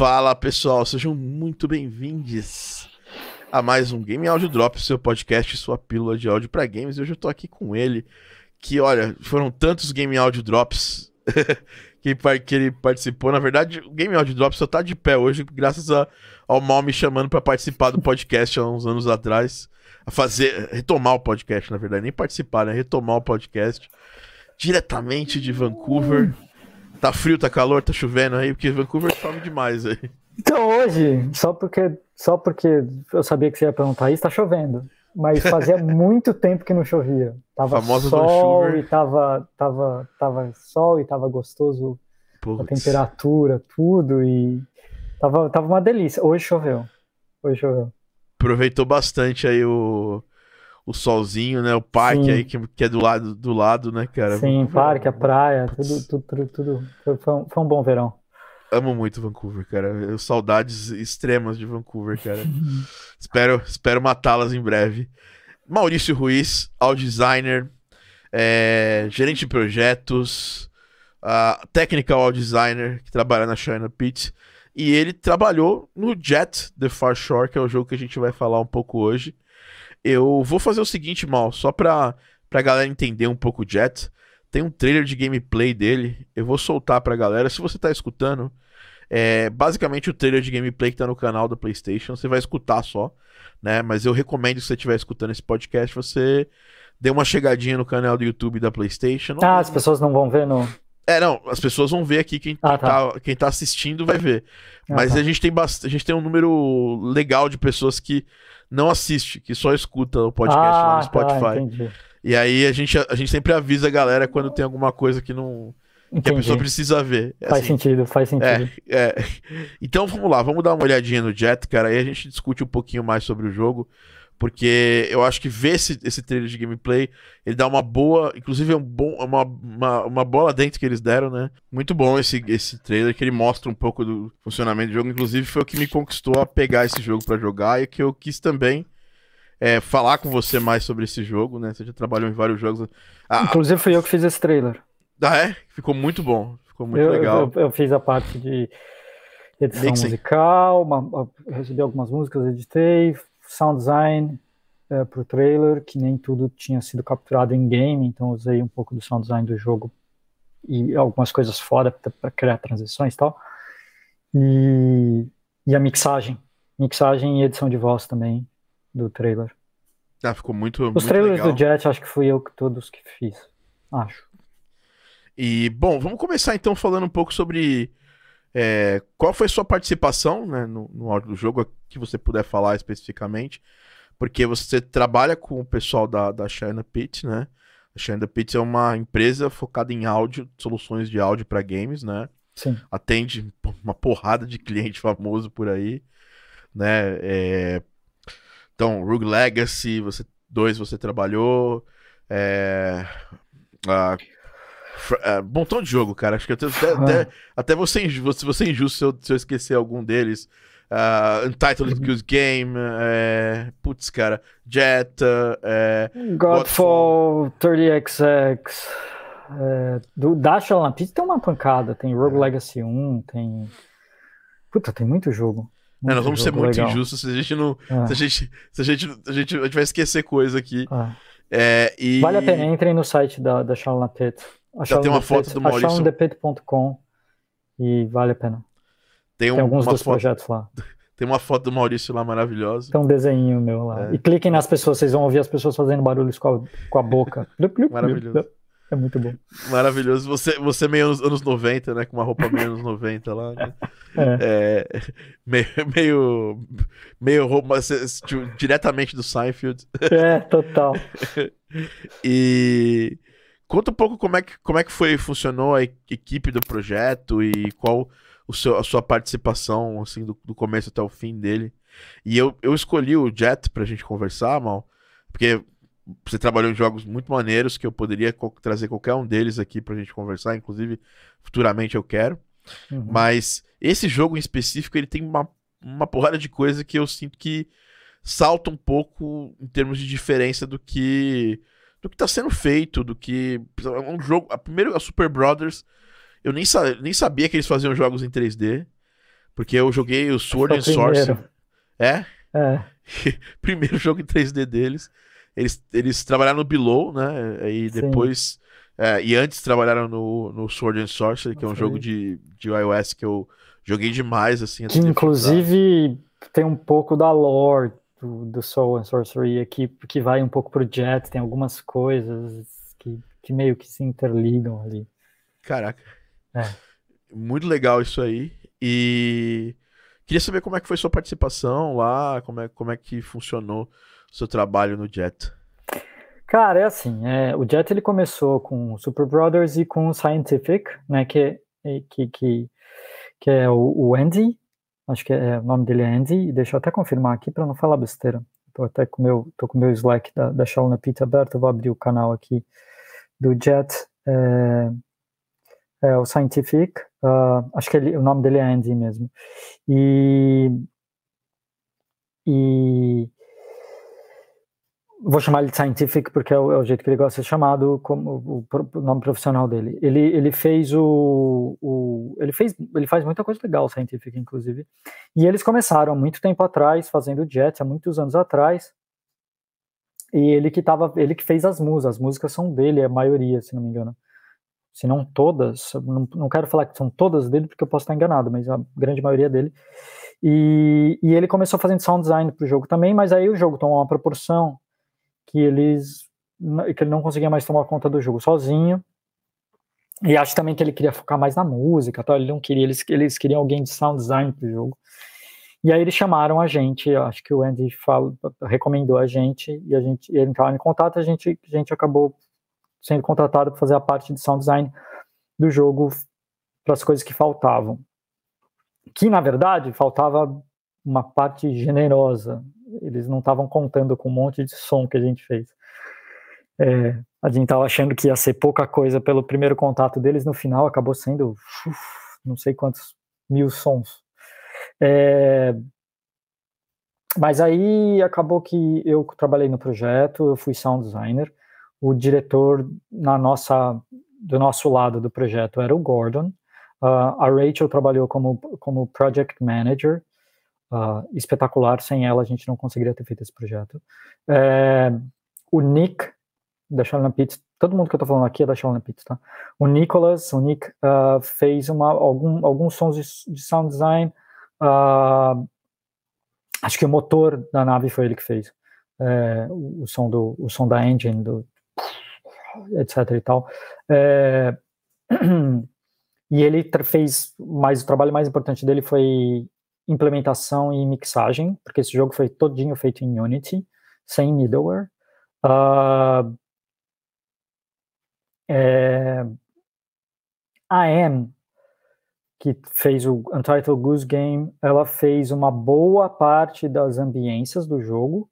Fala pessoal, sejam muito bem-vindos a mais um Game Audio Drop, seu podcast, sua pílula de áudio para games. Hoje eu tô aqui com ele, que olha, foram tantos Game Audio Drops que, que ele participou. Na verdade, o Game Audio Drop só tá de pé hoje, graças a, ao Mal me chamando para participar do podcast há uns anos atrás. A fazer, retomar o podcast, na verdade, nem participar, né? Retomar o podcast diretamente de Vancouver. Tá frio, tá calor, tá chovendo aí, porque Vancouver chove demais aí. Então hoje, só porque, só porque eu sabia que você ia perguntar isso, tá chovendo. Mas fazia muito tempo que não chovia. Tava sol e tava, tava, tava sol e tava gostoso Puts. a temperatura, tudo. E tava, tava uma delícia. Hoje choveu. Hoje choveu. Aproveitou bastante aí o, o solzinho, né? O parque Sim. aí que, que é do lado, do lado, né, cara? Sim, parque, a praia, tudo, tudo, tudo, tudo. Foi, um, foi um bom verão. Amo muito Vancouver, cara. Eu, saudades extremas de Vancouver, cara. espero espero matá-las em breve. Maurício Ruiz, ao designer, é, gerente de projetos, uh, technical ao designer, que trabalha na China Pit. E ele trabalhou no Jet The Far Shore, que é o jogo que a gente vai falar um pouco hoje. Eu vou fazer o seguinte, mal, só pra, pra galera entender um pouco o Jet. Tem um trailer de gameplay dele. Eu vou soltar pra galera. Se você tá escutando, é basicamente o trailer de gameplay que tá no canal da PlayStation. Você vai escutar só, né? Mas eu recomendo que você estiver escutando esse podcast, você dê uma chegadinha no canal do YouTube da PlayStation. Ah, as pessoas não vão ver no. É, não, as pessoas vão ver aqui, quem, ah, tá. tá. quem tá assistindo vai ver. Ah, Mas tá. a, gente tem bast... a gente tem um número legal de pessoas que não assiste, que só escuta o podcast ah, lá no tá, Spotify. Tá, e aí a gente, a gente sempre avisa a galera quando tem alguma coisa que não. Entendi. Que a pessoa precisa ver. É faz assim, sentido, faz sentido. É, é. Então vamos lá, vamos dar uma olhadinha no Jet, cara. Aí a gente discute um pouquinho mais sobre o jogo. Porque eu acho que ver esse, esse trailer de gameplay, ele dá uma boa. Inclusive, é um bom, uma, uma, uma bola dentro que eles deram, né? Muito bom esse, esse trailer, que ele mostra um pouco do funcionamento do jogo. Inclusive, foi o que me conquistou a pegar esse jogo para jogar e que eu quis também é, falar com você mais sobre esse jogo, né? Você já trabalhou em vários jogos. Ah, Inclusive, fui eu que fiz esse trailer. Ah, é? Ficou muito bom. Ficou muito eu, legal. Eu, eu, fiz a parte de edição Mixing. musical, uma, recebi algumas músicas, editei, sound design é, para o trailer, que nem tudo tinha sido capturado em game, então usei um pouco do sound design do jogo e algumas coisas fora para criar transições e tal. E, e a mixagem, mixagem e edição de voz também do trailer. Ah, ficou muito Os muito trailers legal. do Jet, acho que fui eu que todos que fiz, acho. E, bom, vamos começar então falando um pouco sobre é, qual foi sua participação né, no, no áudio do jogo, que você puder falar especificamente, porque você trabalha com o pessoal da, da China Pit, né? A China Pit é uma empresa focada em áudio, soluções de áudio para games, né? Sim. Atende uma porrada de cliente famoso por aí, né? É... Então, Rogue Legacy, você dois você trabalhou, é... A Uh, montão de jogo, cara. Acho que até, até, até você, você, você é injusto se eu, se eu esquecer algum deles. Uh, Untitled uhum. Goose Game, é, putz, cara, Jet, é, Godfall, 30XX, é, do Dash Pizza tem uma pancada, tem Rogue é. Legacy 1, tem. Puta, tem muito jogo. Muito é, nós vamos ser muito legal. injustos se a gente não. É. Se, a gente, se a gente, a gente. A gente vai esquecer coisa aqui. É. e... Vale a pena, entrem no site da, da Charlotte Pit. Já tem uma foto do Maurício. Achar e vale a pena. Tem, um, tem alguns dos foto... projetos lá. Tem uma foto do Maurício lá maravilhosa. Tem um desenho meu lá. É. E cliquem nas pessoas, vocês vão ouvir as pessoas fazendo barulhos com a, com a boca. Maravilhoso. É muito bom. Maravilhoso. Você, você meio anos, anos 90, né? Com uma roupa meio anos 90 lá, né? É. é meio, meio, meio roupa tipo, diretamente do Seinfeld. É, total. e conta um pouco como é que, como é que foi, funcionou a equipe do projeto e qual o seu, a sua participação, assim, do, do começo até o fim dele. E eu, eu escolhi o Jet pra gente conversar, mal, porque você trabalhou em jogos muito maneiros que eu poderia trazer qualquer um deles aqui pra gente conversar, inclusive futuramente eu quero. Uhum. Mas esse jogo em específico, ele tem uma, uma porrada de coisa que eu sinto que salta um pouco em termos de diferença do que do que tá sendo feito, do que é um jogo, a primeiro a Super Brothers eu nem, sa nem sabia que eles faziam jogos em 3D. Porque eu joguei o Sword and Sorcery. É? É. primeiro jogo em 3D deles. Eles, eles trabalharam no Below, né? E depois. É, e antes trabalharam no, no Sword and Sorcery, que é um jogo de, de iOS que eu joguei demais, assim. Que inclusive tem um pouco da lore do, do Soul and Sorcery aqui, que vai um pouco pro Jet, tem algumas coisas que, que meio que se interligam ali. Caraca. É. Muito legal isso aí. E queria saber como é que foi sua participação lá, como é, como é que funcionou o seu trabalho no Jet. Cara, é assim, é, o Jet ele começou com Super Brothers e com Scientific, né, que, que, que, que é o, o Andy, acho que é, o nome dele é Andy, deixa eu até confirmar aqui para não falar besteira. Tô até com meu, tô com meu Slack da, da Shauna Pita aberto, vou abrir o canal aqui do Jet. É, é o Scientific, uh, acho que ele, o nome dele é Andy mesmo. E, e vou chamar ele de Scientific porque é o, é o, jeito que ele gosta de ser chamado como o, o, nome profissional dele. Ele, ele fez o, o, ele fez ele faz muita coisa legal Scientific inclusive. E eles começaram há muito tempo atrás fazendo Jet há muitos anos atrás. E ele que tava, ele que fez as músicas, as músicas são dele, a maioria, se não me engano se não todas, não, não quero falar que são todas dele, porque eu posso estar enganado, mas a grande maioria dele. E, e ele começou fazendo sound design para o jogo também, mas aí o jogo tomou uma proporção que eles que ele não conseguia mais tomar conta do jogo sozinho. E acho também que ele queria focar mais na música, tal. ele não queria, eles, eles queriam alguém de sound design para o jogo. E aí eles chamaram a gente, acho que o Andy fala, recomendou a gente, e a gente ele entrava em contato, a gente, a gente acabou sendo contratado para fazer a parte de sound design do jogo para as coisas que faltavam. Que, na verdade, faltava uma parte generosa. Eles não estavam contando com um monte de som que a gente fez. É, a gente estava achando que ia ser pouca coisa pelo primeiro contato deles, no final acabou sendo uf, não sei quantos mil sons. É, mas aí acabou que eu trabalhei no projeto, eu fui sound designer, o diretor na nossa do nosso lado do projeto era o Gordon. Uh, a Rachel trabalhou como como project manager. Uh, espetacular. Sem ela a gente não conseguiria ter feito esse projeto. É, o Nick da Shalina Pitts, todo mundo que eu tô falando aqui é da Shalina Pitts, tá? O Nicholas, o Nick uh, fez uma, algum, alguns sons de, de sound design. acho que o motor da nave foi ele que fez. É, o, o, som do o som da engine do, etc e tal. É, e ele fez mais o trabalho mais importante dele foi implementação e mixagem, porque esse jogo foi todinho feito em Unity, sem middleware. Uh, é, a AM, que fez o Untitled Goose Game, ela fez uma boa parte das ambiências do jogo,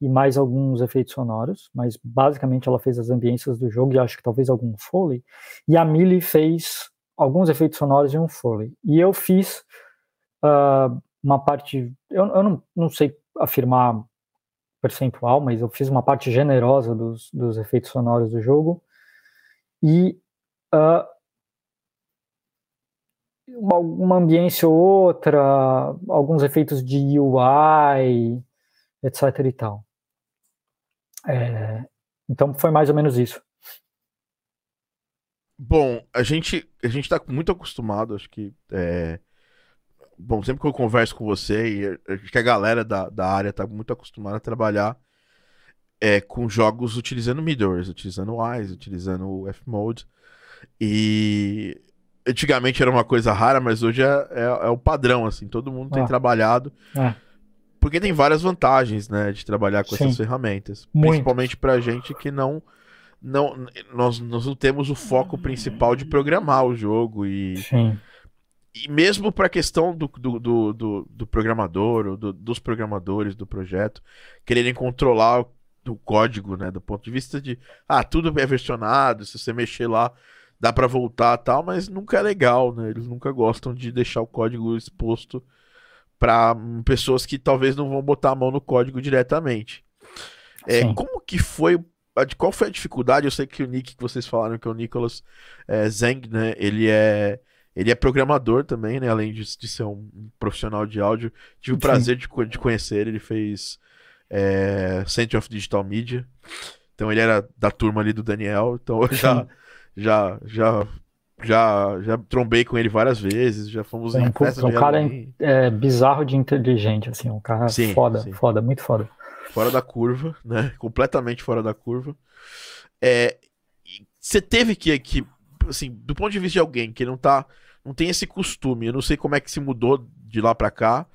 e mais alguns efeitos sonoros, mas basicamente ela fez as ambiências do jogo e acho que talvez algum Foley. E a Millie fez alguns efeitos sonoros e um Foley. E eu fiz uh, uma parte, eu, eu não, não sei afirmar percentual, mas eu fiz uma parte generosa dos, dos efeitos sonoros do jogo. E uh, uma ambiência ou outra, alguns efeitos de UI, etc e tal. É, então foi mais ou menos isso. Bom, a gente a gente está muito acostumado, acho que é... bom sempre que eu converso com você e acho que a galera da, da área está muito acostumada a trabalhar é, com jogos utilizando middlewares, utilizando Wise, utilizando o F-Mode e antigamente era uma coisa rara, mas hoje é, é, é o padrão assim, todo mundo tem ah. trabalhado. É. Porque tem várias vantagens, né, de trabalhar com Sim. essas ferramentas. Muito. Principalmente pra gente que não. não nós, nós não temos o foco principal de programar o jogo e. Sim. E mesmo para a questão do, do, do, do, do programador, ou do, dos programadores do projeto, quererem controlar o, o código, né? Do ponto de vista de, ah, tudo é versionado, se você mexer lá, dá para voltar tal, mas nunca é legal, né? Eles nunca gostam de deixar o código exposto para pessoas que talvez não vão botar a mão no código diretamente. É, como que foi qual foi a dificuldade? Eu sei que o Nick que vocês falaram que é o Nicholas é, Zeng, né? Ele é Ele é programador também, né? Além de, de ser um profissional de áudio. Tive o prazer de, de conhecer ele. Ele fez é, Center of Digital Media. Então ele era da turma ali do Daniel. Então eu já, já, já, já, já trombei com ele várias vezes. Já fomos é, em festas Um cara é, bizarro de inteligente, assim. Um cara sim, foda, sim. foda, muito foda. Fora da curva, né? Completamente fora da curva. É, você teve que, que, assim, do ponto de vista de alguém que não tá, não tem esse costume, eu não sei como é que se mudou de lá para cá,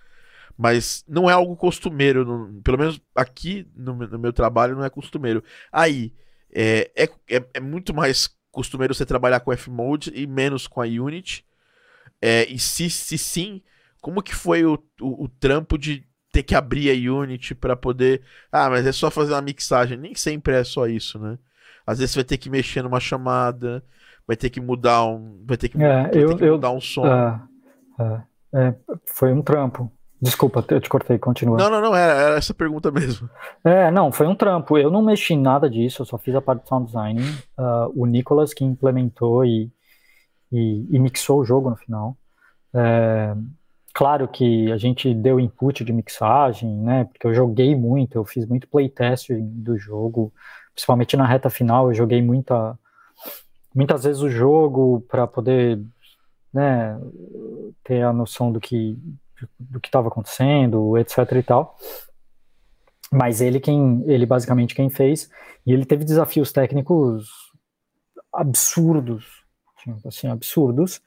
mas não é algo costumeiro, no, pelo menos aqui no, no, meu trabalho não é costumeiro. Aí, é, é, é, é muito mais costumeiro você trabalhar com Fmode e menos com a Unity. É, e se, se sim, como que foi o, o, o trampo de ter que abrir a Unity para poder. Ah, mas é só fazer uma mixagem. Nem sempre é só isso, né? Às vezes você vai ter que mexer numa chamada, vai ter que mudar um. Vai ter que, é, vai eu, ter que mudar um som. Uh, uh, foi um trampo. Desculpa, eu te cortei, continua. Não, não, não, era, era, essa pergunta mesmo. É, não, foi um trampo. Eu não mexi em nada disso, eu só fiz a parte de sound design. Uh, o Nicolas que implementou e, e, e, mixou o jogo no final. É, claro que a gente deu input de mixagem, né? Porque eu joguei muito, eu fiz muito playtest do jogo, principalmente na reta final, eu joguei muita, muitas vezes o jogo para poder né, ter a noção do que do que estava acontecendo, etc e tal. Mas ele quem, ele basicamente quem fez, e ele teve desafios técnicos absurdos, tipo assim, absurdos,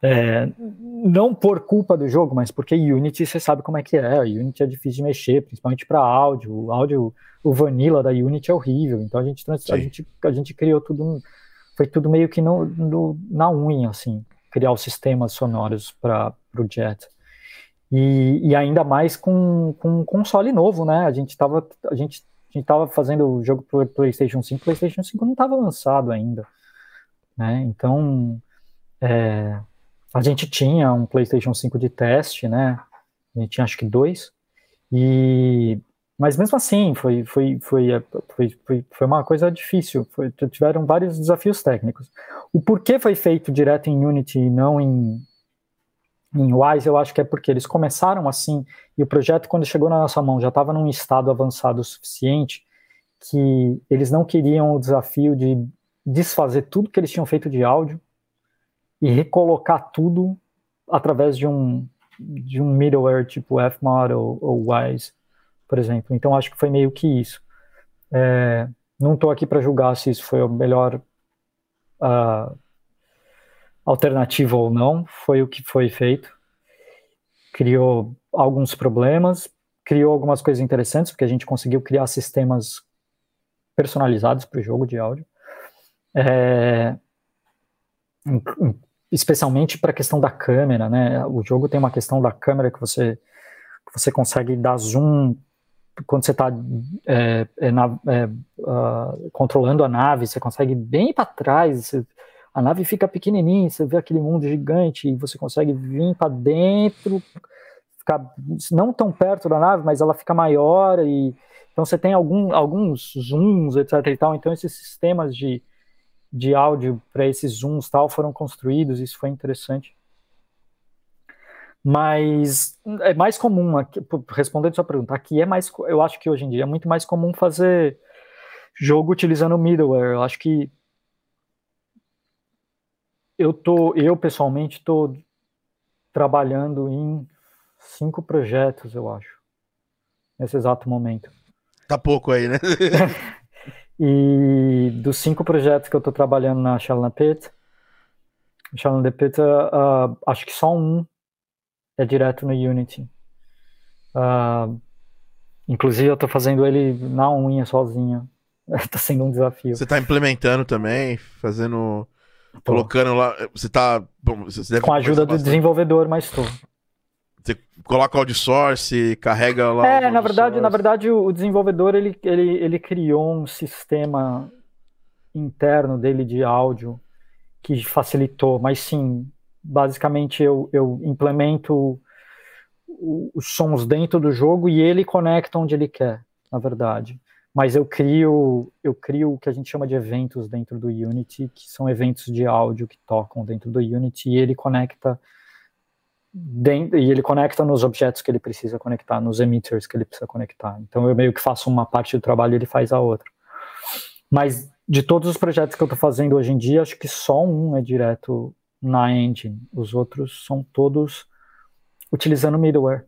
é, não por culpa do jogo, mas porque Unity você sabe como é que é, Unity é difícil de mexer, principalmente para áudio, o áudio, o vanilla da Unity é horrível, então a gente, a gente, a gente criou tudo, foi tudo meio que no, no na unha, assim, criar os sistemas sonoros para o Jet. E, e, ainda mais com, com um console novo, né? A gente estava a gente, a gente tava fazendo o jogo pro PlayStation 5, PlayStation 5 não estava lançado ainda, né? Então, é, a gente tinha um PlayStation 5 de teste, né? A gente tinha acho que dois. E mas mesmo assim, foi, foi, foi, foi, foi, foi uma coisa difícil. Foi, tiveram vários desafios técnicos. O porquê foi feito direto em Unity e não em, em Wise, eu acho que é porque eles começaram assim, e o projeto, quando chegou na nossa mão, já estava num estado avançado o suficiente que eles não queriam o desafio de desfazer tudo que eles tinham feito de áudio e recolocar tudo através de um, de um middleware tipo Fmod ou, ou Wise, por exemplo. Então, acho que foi meio que isso. É, não estou aqui para julgar se isso foi o melhor uh, alternativa ou não, foi o que foi feito. Criou alguns problemas, criou algumas coisas interessantes, porque a gente conseguiu criar sistemas personalizados para o jogo de áudio. É, especialmente para a questão da câmera, né? O jogo tem uma questão da câmera que você, que você consegue dar zoom quando você está é, é, uh, controlando a nave, você consegue bem para trás, você, a nave fica pequenininha, você vê aquele mundo gigante e você consegue vir para dentro, ficar não tão perto da nave, mas ela fica maior e então você tem algum, alguns zooms, etc e tal. Então esses sistemas de, de áudio para esses zooms tal foram construídos, isso foi interessante. Mas é mais comum, aqui, respondendo sua pergunta, aqui é mais, eu acho que hoje em dia é muito mais comum fazer jogo utilizando middleware. Eu acho que eu tô, eu pessoalmente estou trabalhando em cinco projetos, eu acho, nesse exato momento. Tá pouco aí, né? e dos cinco projetos que eu estou trabalhando na Shalom Pit, Shalom Pit, uh, acho que só um é direto no Unity. Uh, inclusive eu estou fazendo ele na unha sozinho. Está sendo um desafio. Você está implementando também, fazendo Colocando lá. Você tá. Você Com a ajuda do desenvolvedor, mas estou. Você coloca o audio source, carrega lá. É, na verdade, na verdade, o desenvolvedor ele, ele, ele criou um sistema interno dele de áudio que facilitou, mas sim, basicamente eu, eu implemento os sons dentro do jogo e ele conecta onde ele quer, na verdade. mas eu crio eu crio o que a gente chama de eventos dentro do Unity, que são eventos de áudio que tocam dentro do Unity e ele conecta dentro, e ele conecta nos objetos que ele precisa conectar, nos emitters que ele precisa conectar. Então eu meio que faço uma parte do trabalho e ele faz a outra. Mas de todos os projetos que eu estou fazendo hoje em dia, acho que só um é direto na engine. Os outros são todos utilizando middleware.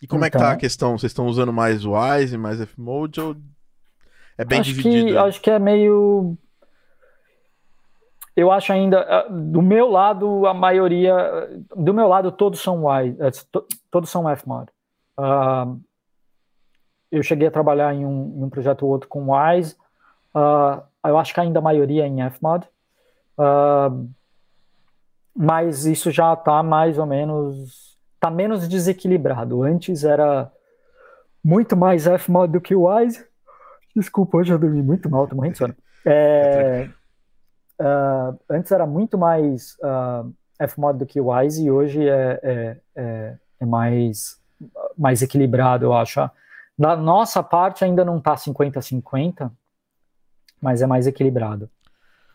E como então, é que tá a então questão? Vocês estão usando mais Wise, mais Fmode ou é bem acho dividido? Que, acho que é meio eu acho ainda ah, do meu lado a maioria do meu lado todos são Wise, eh, todos são Fmod. Uh, eu cheguei a trabalhar em um, em um projeto ou outro com Wise. Uh, eu acho que ainda a maioria é em Fmod. Uh, mas isso já está mais ou menos está menos desequilibrado. Antes era muito mais Fmod do que o Wise. Desculpa, hoje eu dormi muito mal, tô morrendo de sono. É, uh, antes era muito mais uh, Fmod do que o Wise e hoje é, é, é, é, mais, mais equilibrado, eu acho. Da nossa parte ainda não está 50-50, mas é mais equilibrado.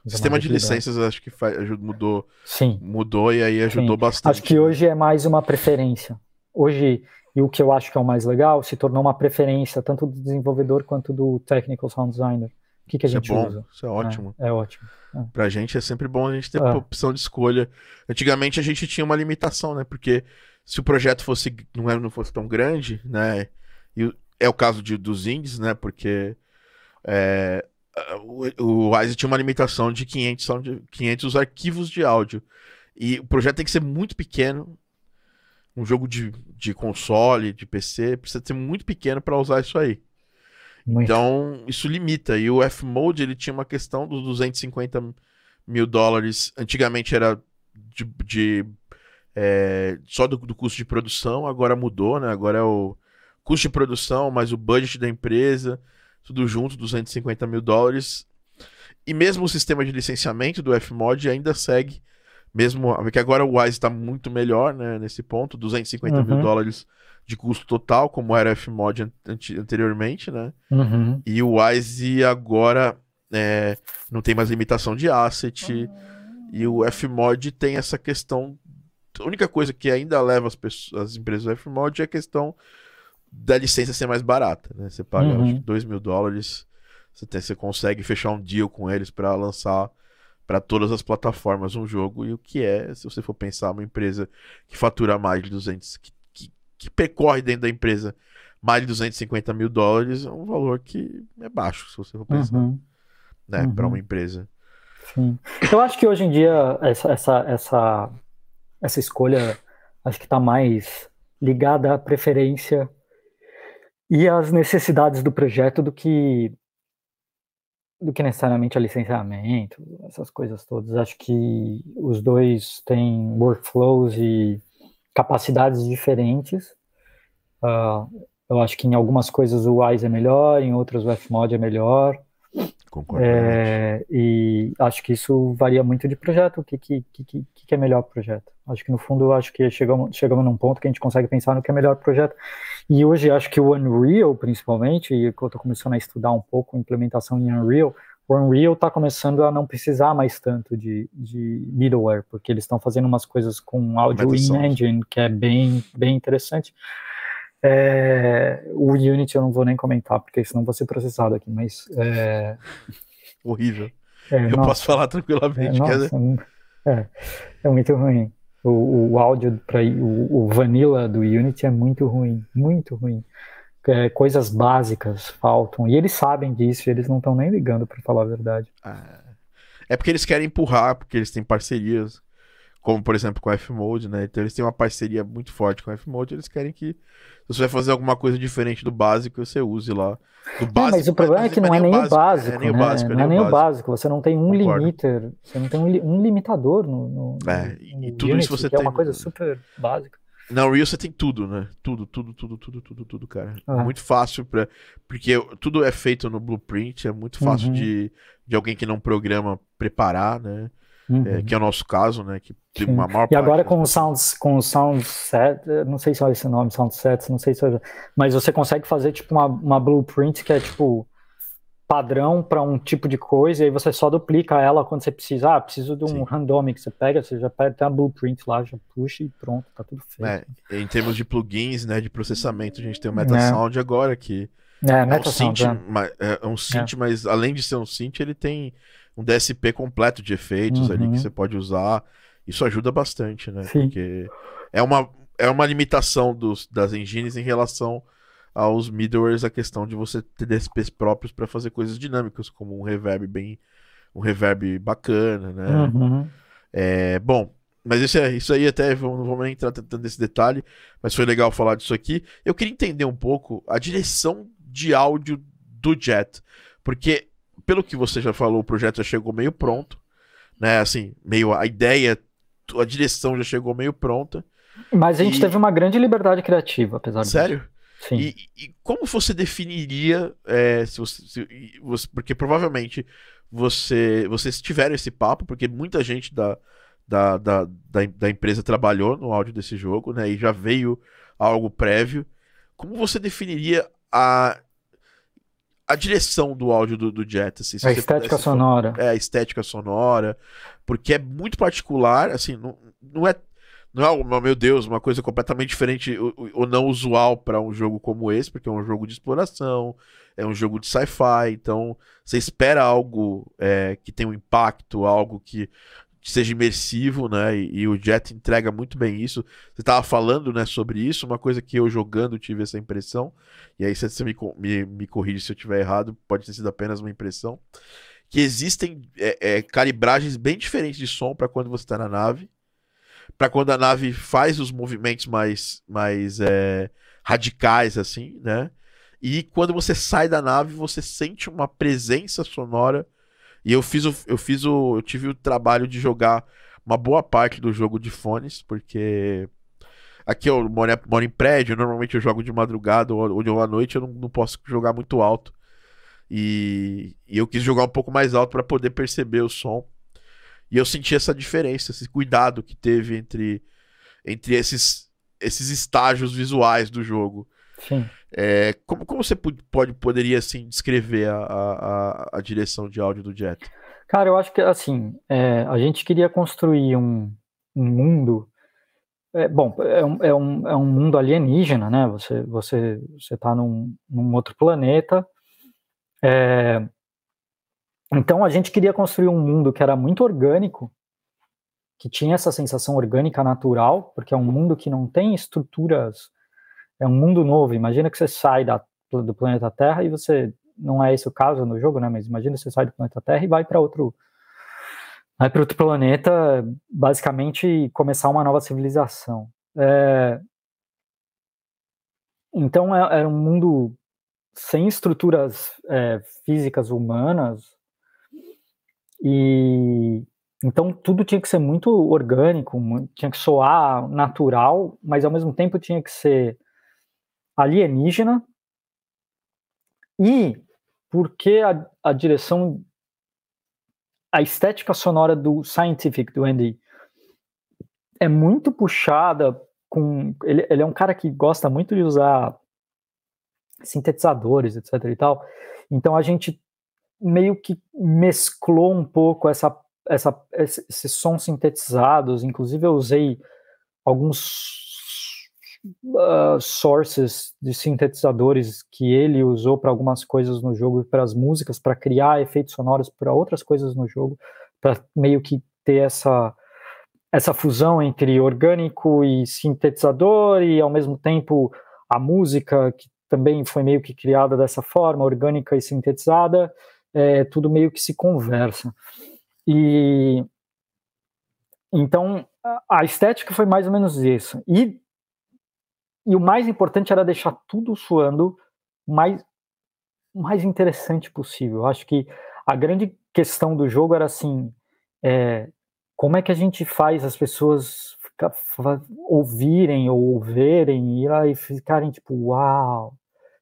O sistema de licenças acho que mudou. Sim. Mudou e aí ajudou Sim. bastante. Acho que hoje é mais uma preferência. Hoje, e o que eu acho que é o mais legal, se tornou uma preferência tanto do desenvolvedor quanto do technical sound designer. O que, que a gente isso é bom, usa? Isso é ótimo. É, é ótimo. É. Pra gente é sempre bom a gente ter é. opção de escolha. Antigamente a gente tinha uma limitação, né? Porque se o projeto fosse não, não fosse tão grande, né? E é o caso de, dos indies, né? Porque é, o, Wise tinha uma limitação de 500, 500 arquivos de áudio. E o projeto tem que ser muito pequeno. Um jogo de, de console, de PC, precisa ser muito pequeno para usar isso aí. Muito. Então, isso limita. E o F-Mode, ele tinha uma questão dos 250 mil dólares. Antigamente era de, de é, só do, do, custo de produção, agora mudou, né? Agora é o custo de produção, mais o budget da empresa tudo junto, 250 mil dólares. E mesmo o sistema de licenciamento do Fmod ainda segue, mesmo porque agora o Wise está muito melhor né, nesse ponto, 250 uhum. mil dólares de custo total, como era o Fmod anteriormente, né? Uhum. E o Wise agora é, não tem mais limitação de asset. E o Fmod tem essa questão. A única coisa que ainda leva as, pessoas, as empresas do Fmod é a questão da licença ser mais barata, né? Você paga uhum. acho que 2 mil dólares, você, tem, você consegue fechar um deal com eles para lançar para todas as plataformas um jogo. E o que é, se você for pensar, uma empresa que fatura mais de 200, que, que, que percorre dentro da empresa mais de 250 mil dólares, é um valor que é baixo, se você for pensar, uhum. né? Uhum. Para uma empresa. Sim. Eu acho que hoje em dia essa, essa, essa, essa escolha acho que está mais ligada à preferência e as necessidades do projeto do que do que necessariamente a licenciamento, essas coisas todas. Acho que os dois têm workflows e capacidades diferentes. Uh, eu acho que em algumas coisas o WISE é melhor, em outras o Fmod é melhor. Concordo. É, e acho que isso varia muito de projeto, o que, que, que, que é melhor projeto. Acho que no fundo acho que chegamos, chegamos num ponto que a gente consegue pensar no que é melhor projeto. E hoje acho que o Unreal, principalmente, e eu estou começando a estudar um pouco implementação em Unreal, o Unreal está começando a não precisar mais tanto de, de middleware, porque eles estão fazendo umas coisas com áudio in engine, que é bem, bem interessante. É, o Unity eu não vou nem comentar, porque senão vou ser processado aqui, mas. É... Horrível. É, eu nossa, posso falar tranquilamente. É, nossa, é, é muito ruim. O, o áudio para o, o vanilla do Unity é muito ruim, muito ruim. É, coisas básicas faltam e eles sabem disso, e eles não estão nem ligando para falar a verdade. Ah, é porque eles querem empurrar, porque eles têm parcerias, como por exemplo com a F-Mode, né? Então eles têm uma parceria muito forte com a F-Mode, eles querem que se você vai fazer alguma coisa diferente do básico, você use lá. Do básico, é, mas o problema mas, é que não é, nem o básico. É, nem o básico, né? não é nem o básico. Você não tem um Concordo. limiter, você não tem um, um limitador no, no, é, no e tudo Unity, isso você tem. É uma coisa super básica. Na Unreal você tem tudo, né? Tudo, tudo, tudo, tudo, tudo, tudo, cara. É. Muito fácil para porque tudo é feito no blueprint, é muito fácil uhum. de, de alguém que não programa preparar, né? Uhum. é, que é o nosso caso, né? Que tem uma maior E agora com o sounds, com o sound set, não sei se é esse nome, sound sets, não sei se é, mas você consegue fazer tipo uma, uma blueprint que é tipo padrão para um tipo de coisa e aí você só duplica ela quando você precisa. Ah, preciso de um Sim. random que você pega, você já pega tem uma blueprint lá, já puxa e pronto, tá tudo feito. É, em termos de plugins, né, de processamento, a gente tem o MetaSound é. agora que é, é um synth, é. é um synth, é. mas além de ser um synth, ele tem um DSP completo de efeitos uhum. ali que você pode usar. Isso ajuda bastante, né? Sim. Porque é uma, é uma limitação dos, das engines em relação aos middlewares a questão de você ter DSPs próprios para fazer coisas dinâmicas, como um reverb bem. um reverb bacana, né? Uhum. É, bom, mas isso, é, isso aí até não vamos entrar tanto nesse detalhe, mas foi legal falar disso aqui. Eu queria entender um pouco a direção de áudio do Jet, porque pelo que você já falou, o projeto já chegou meio pronto, né? Assim, meio a ideia, a direção já chegou meio pronta. Mas a gente e... teve uma grande liberdade criativa, apesar Sério? disso. Sim. E, e como você definiria, é, se você, se você, porque provavelmente você, vocês tiveram esse papo, porque muita gente da, da, da, da, da empresa trabalhou no áudio desse jogo, né? E já veio algo prévio. Como você definiria a a direção do áudio do, do Jet, assim, a estética sonora. É, a estética sonora, porque é muito particular, assim, não, não é não é, meu Deus, uma coisa completamente diferente ou, não usual para um jogo como esse, porque é um jogo de exploração, é um jogo de sci-fi, então você espera algo é, que tenha um impacto, algo que seja imersivo, né? E, e, o Jet entrega muito bem isso. Você estava falando, né, sobre isso, uma coisa que eu jogando tive essa impressão. E aí você me, me, me corrige se eu estiver errado, pode ter sido apenas uma impressão. Que existem é, é, calibragens bem diferentes de som para quando você está na nave, para quando a nave faz os movimentos mais, mais é, radicais, assim, né? E quando você sai da nave, você sente uma presença sonora e eu fiz o, eu fiz o, eu tive o trabalho de jogar uma boa parte do jogo de fones, porque aqui eu moro, moro em prédio, normalmente eu jogo de madrugada ou, ou à noite, eu não, não posso jogar muito alto. E, e eu quis jogar um pouco mais alto para poder perceber o som. E eu senti essa diferença, esse cuidado que teve entre, entre esses, esses estágios visuais do jogo. Sim. É, como, como você pode, poderia assim, descrever a, a, a direção de áudio do Jet? Cara, eu acho que assim, é, a gente queria construir um, um mundo. É, bom, é um, é, um, é um mundo alienígena, né? Você você você está num, num outro planeta. É, então a gente queria construir um mundo que era muito orgânico, que tinha essa sensação orgânica natural, porque é um mundo que não tem estruturas é um mundo novo. Imagina que você sai da, do planeta Terra e você não é esse o caso no jogo, né? Mas imagina você sai do planeta Terra e vai para outro vai para outro planeta, basicamente começar uma nova civilização. É... Então é, era um mundo sem estruturas é, físicas humanas e então tudo tinha que ser muito orgânico, tinha que soar natural, mas ao mesmo tempo tinha que ser alienígena e porque a, a direção, a estética sonora do Scientific, do Andy, é muito puxada com. Ele, ele é um cara que gosta muito de usar sintetizadores, etc e tal. Então a gente meio que mesclou um pouco essa, essa, esses sons sintetizados. Inclusive eu usei alguns uh, sources de sintetizadores que ele usou para algumas coisas no jogo, para as músicas, para criar efeitos sonoros para outras coisas no jogo, para meio que ter essa essa fusão entre orgânico e sintetizador e ao mesmo tempo a música que também foi meio que criada dessa forma, orgânica e sintetizada, é, tudo meio que se conversa. E então a estética foi mais ou menos isso. E e o mais importante era deixar tudo suando mais mais interessante possível. Eu acho que a grande questão do jogo era assim, é, como é que a gente faz as pessoas ficar, ouvirem ou verem e e ficarem tipo, uau,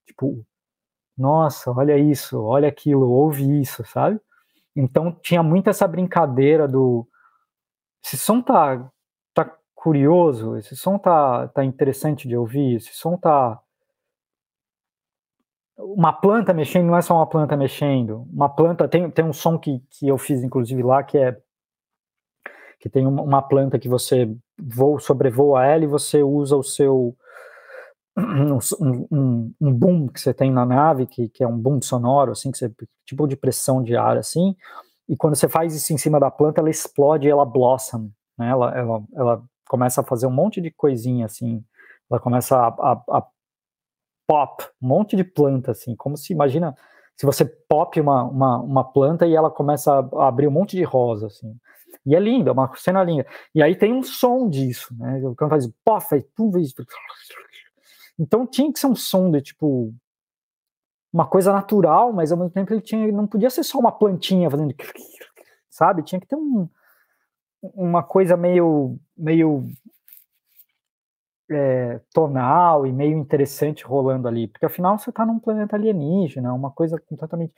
tipo, nossa, olha isso, olha aquilo, ouve isso, sabe? Então tinha muito essa brincadeira do esse som tá curioso, esse som tá, tá interessante de ouvir, esse som tá. Uma planta mexendo não é só uma planta mexendo. Uma planta tem, tem um som que, que eu fiz, inclusive, lá, que é que tem uma planta que você voa, sobrevoa ela e você usa o seu um, um, um, boom que você tem na nave, que, que é um boom sonoro, assim, que você, tipo de pressão de ar, assim, e quando você faz isso em cima da planta, ela explode e ela blossom, né, ela, ela, ela começa a fazer um monte de coisinha, assim, ela começa a, a, a pop, um monte de planta, assim, como se, imagina, se você pop uma, uma, uma planta e ela começa a abrir um monte de rosa, assim, e é lindo, é uma cena linda. E aí tem um som disso, né? O canto faz pof, aí pum, então tinha que ser um som de tipo uma coisa natural, mas ao mesmo tempo ele tinha, não podia ser só uma plantinha fazendo, sabe? Tinha que ter um, uma coisa meio meio é, tonal e meio interessante rolando ali, porque afinal você está num planeta alienígena, uma coisa completamente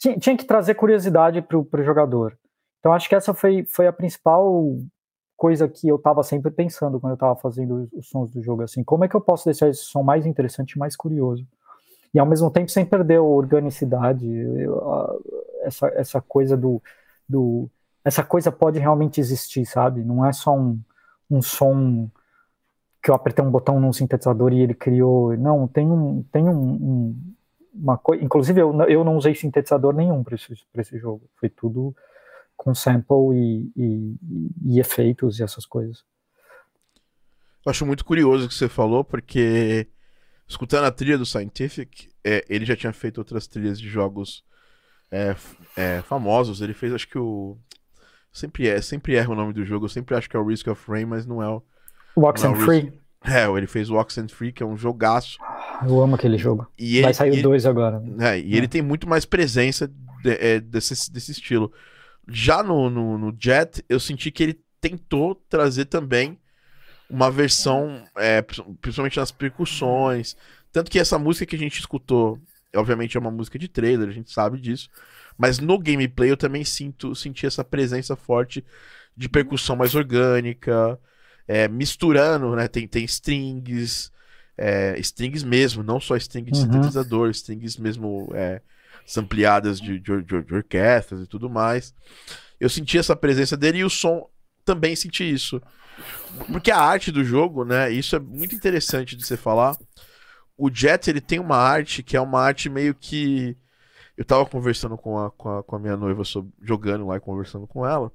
tinha, tinha que trazer curiosidade para o jogador. Então acho que essa foi, foi a principal coisa que eu estava sempre pensando quando eu estava fazendo os, sons do jogo, assim, como é que eu posso deixar esse som mais interessante e mais curioso? E ao mesmo tempo sem perder a organicidade, essa, essa coisa do, do... Essa coisa pode realmente existir, sabe? Não é só um, um som que eu apertei um botão num sintetizador e ele criou. Não, tem um, tem um, um uma coisa. Inclusive, eu, eu não usei sintetizador nenhum para esse, esse jogo. Foi tudo com sample e, e, e, efeitos e essas coisas. Eu acho muito curioso o que você falou, porque escutando a trilha do Scientific, é, ele já tinha feito outras trilhas de jogos é, é, famosos. Ele fez, acho que o. Sempre é, sempre erra o nome do jogo. Eu sempre acho que é o Risk of Rain, mas não é o. Walks and Free. É, ele fez Walks and Free, que é um jogaço. Eu amo aquele jogo. E Vai sair o 2 agora. É, e ele é. tem muito mais presença de, é, desse, desse estilo. Já no, no, no, Jet, eu senti que ele tentou trazer também uma versão, é, principalmente nas percussões. Tanto que essa música que a gente escutou, obviamente é uma música de trailer, a gente sabe disso. Mas no gameplay eu também sinto, senti essa presença forte de percussão mais orgânica, é, misturando, né? Tem, tem strings, é, strings mesmo, não só string de uhum. sintetizador, strings mesmo é, ampliadas de, de, de, de orquestras e tudo mais. Eu senti essa presença dele e o som também senti isso. Porque a arte do jogo, né? Isso é muito interessante de você falar. O Jet, ele tem uma arte que é uma arte meio que. Eu tava conversando com a, com a, com a minha noiva, sobre, jogando lá e conversando com ela.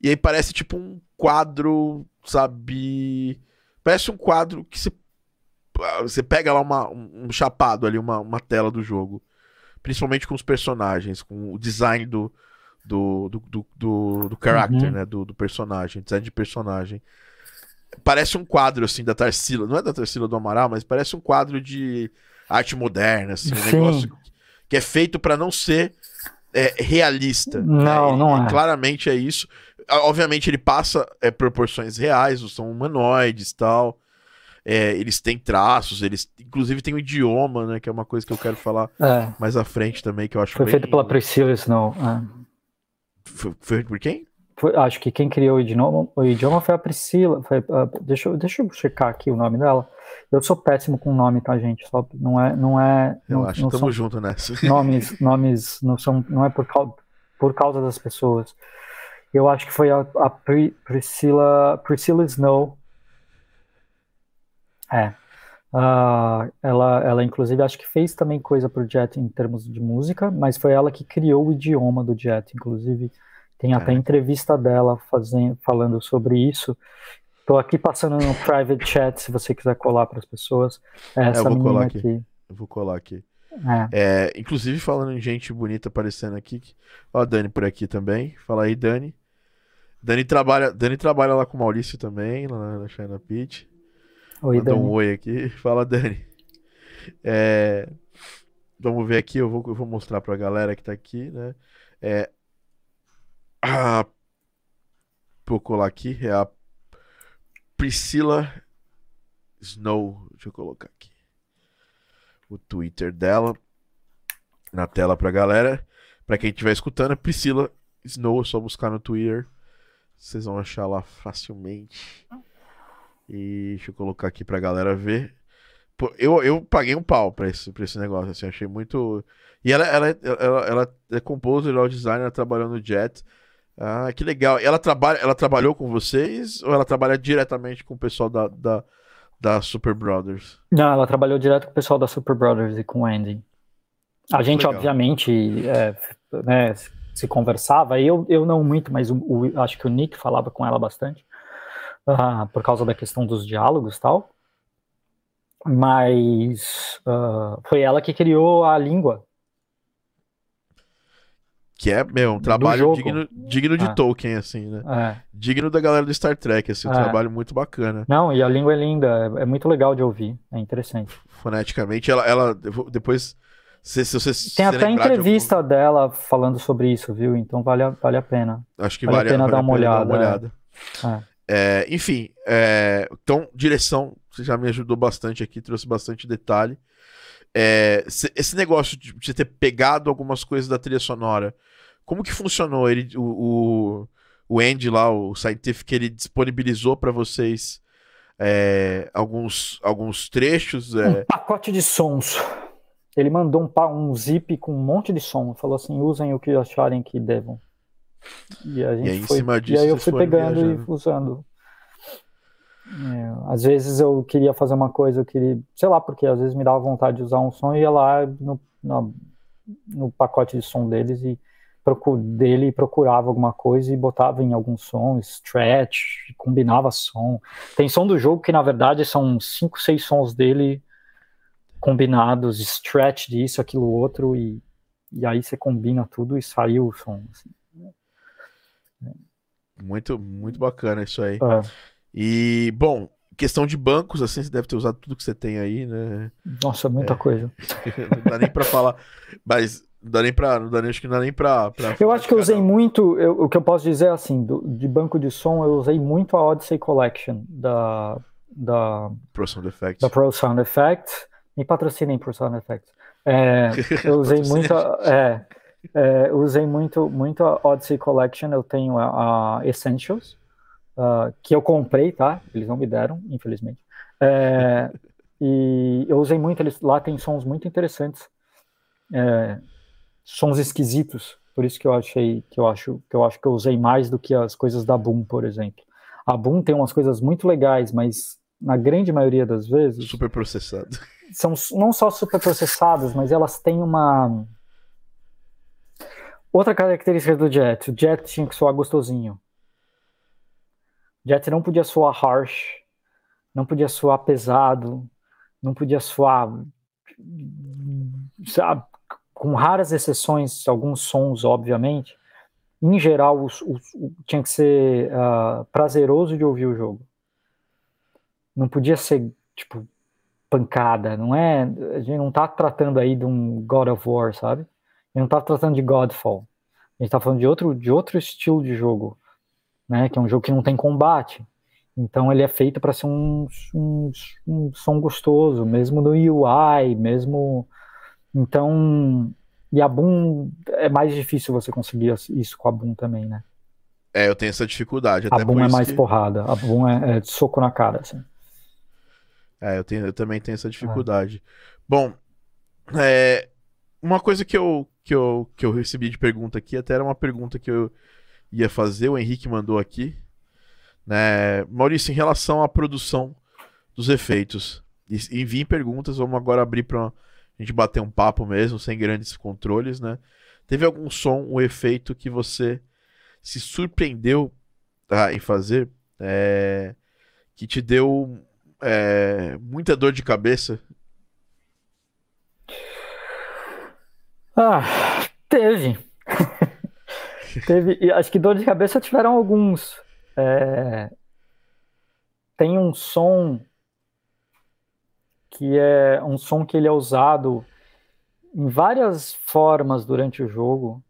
E aí parece tipo um quadro, sabe? Parece um quadro que você, você pega lá uma, um chapado ali, uma, uma tela do jogo principalmente com os personagens, com o design do, do, do, do, do, do character, uhum. né? Do, do personagem, design de personagem. Parece um quadro, assim, da Tarsila. Não é da Tarsila do Amaral, mas parece um quadro de arte moderna, assim. Um negócio que é feito para não ser é, realista. Não, né? não é. Claramente é isso. Obviamente ele passa é, proporções reais, são humanoides tal. É, eles têm traços, eles inclusive tem o um idioma, né? Que é uma coisa que eu quero falar é. mais à frente também, que eu acho Foi bem... feito pela Priscila Snow. É. Foi, foi por quem? Foi, acho que quem criou o idioma, o idioma foi a Priscila. Foi, uh, deixa, deixa eu checar aqui o nome dela. Eu sou péssimo com nome, tá, gente? Só, não é. Não é eu não, acho, não tamo junto nessa. Nomes, nomes não são. Não é por causa, por causa das pessoas. Eu acho que foi a, a Priscila, Priscilla Snow é. Uh, ela, ela, inclusive, acho que fez também coisa pro Jet em termos de música, mas foi ela que criou o idioma do Jet. Inclusive, tem até entrevista dela fazendo, falando sobre isso. Estou aqui passando no private chat, se você quiser colar para as pessoas. É essa é, eu vou colar aqui. aqui. Eu vou colar aqui. É. É, inclusive, falando em gente bonita aparecendo aqui. Ó, a Dani por aqui também. Fala aí, Dani. Dani trabalha, Dani trabalha lá com o Maurício também, lá na China Pitch. Oi, Dani. um oi aqui. Fala, Dani. É... Vamos ver aqui, eu vou, eu vou mostrar pra galera que tá aqui, né? É... Ah, vou colar aqui. É a Priscila Snow. Deixa eu colocar aqui. O Twitter dela na tela pra galera. Pra quem estiver escutando, é Priscila Snow. É só buscar no Twitter. Vocês vão achar lá facilmente. E deixa eu colocar aqui pra galera ver. Eu, eu paguei um pau pra esse, pra esse negócio, assim, achei muito. E ela, ela, ela, ela é composer, ela é designer, trabalhou no Jet. Ah, que legal. Ela, trabalha, ela trabalhou com vocês ou ela trabalha diretamente com o pessoal da, da, da Super Brothers? Não, ela trabalhou direto com o pessoal da Super Brothers e com o Andy. A gente, legal. obviamente, é, né, se conversava, eu, eu não muito, mas o, o, acho que o Nick falava com ela bastante, uh, por causa da questão dos diálogos e tal. Mas uh, foi ela que criou a língua que é, meu, um trabalho digno, digno de é. Tolkien, assim, né? É. Digno da galera do Star Trek, assim, um é. trabalho muito bacana. Não, e a língua é linda, é, é muito legal de ouvir, é interessante. Foneticamente, ela, ela depois, se, se você Tem até entrevista algum... dela falando sobre isso, viu? Então vale a, vale a pena. Acho que vale, vale a pena, vale dar, uma pena olhada, dar uma olhada. É. enfim, então, direção, você já me ajudou bastante aqui, trouxe bastante detalhe. esse negócio de você ter pegado algumas coisas da trilha sonora como que funcionou? Ele, o, o, o Andy lá, o Scientific, ele disponibilizou para vocês é, alguns, alguns trechos? É... Um pacote de sons. Ele mandou um, um zip com um monte de som. Falou assim: usem o que acharem que devam. E, a gente e aí, foi, e aí eu fui pegando viajando. e usando. É, às vezes eu queria fazer uma coisa, eu queria, sei lá, porque às vezes me dava vontade de usar um som e ia lá no, no, no pacote de som deles e dele procurava alguma coisa e botava em algum som, stretch, combinava som. Tem som do jogo que na verdade são cinco, seis sons dele combinados, stretch disso, aquilo outro e, e aí você combina tudo e saiu o som. Assim. Muito, muito bacana isso aí. É. E bom, questão de bancos, assim, você deve ter usado tudo que você tem aí, né? Nossa, muita é. coisa. Não dá nem para falar, mas não dá nem pra. Não dá nem, acho que não dá nem pra. pra eu acho que eu usei muito. Eu, o que eu posso dizer assim, do, de banco de som, eu usei muito a Odyssey Collection da. Da Pro Sound Effects. Da Pro Sound Effects. Me patrocinem por Sound Effects. É, eu usei muito. É, é, usei muito, muito a Odyssey Collection. Eu tenho a, a Essentials, uh, que eu comprei, tá? Eles não me deram, infelizmente. É, e eu usei muito, eles, lá tem sons muito interessantes. É, sons esquisitos. Por isso que eu achei que eu acho que eu acho que eu usei mais do que as coisas da Boom, por exemplo. A Boom tem umas coisas muito legais, mas na grande maioria das vezes super processado. São não só super processadas, mas elas têm uma outra característica do Jet. O Jet tinha que soar gostosinho. O Jet não podia soar harsh, não podia soar pesado, não podia soar sabe, com raras exceções, alguns sons, obviamente, em geral, os, os, tinha que ser uh, prazeroso de ouvir o jogo. Não podia ser, tipo, pancada, não é? A gente não tá tratando aí de um God of War, sabe? A gente não tá tratando de Godfall. A gente tá falando de outro, de outro estilo de jogo, né? Que é um jogo que não tem combate. Então ele é feito para ser um, um, um som gostoso, mesmo no UI, mesmo então, e a Boom é mais difícil você conseguir isso com a Boom também, né? É, eu tenho essa dificuldade. a Boom é mais que... porrada, a Boom é, é soco na cara, assim. É, eu, tenho, eu também tenho essa dificuldade. Bom, é, uma coisa que eu, que, eu, que eu recebi de pergunta aqui, até era uma pergunta que eu ia fazer, o Henrique mandou aqui. Né? Maurício, em relação à produção dos efeitos, enviem perguntas, vamos agora abrir para a gente bater um papo mesmo, sem grandes controles, né? Teve algum som, um efeito que você se surpreendeu tá, em fazer, é, que te deu é, muita dor de cabeça? Ah, teve. teve. Acho que dor de cabeça tiveram alguns. É, tem um som que é um som que ele é usado em várias formas durante o jogo,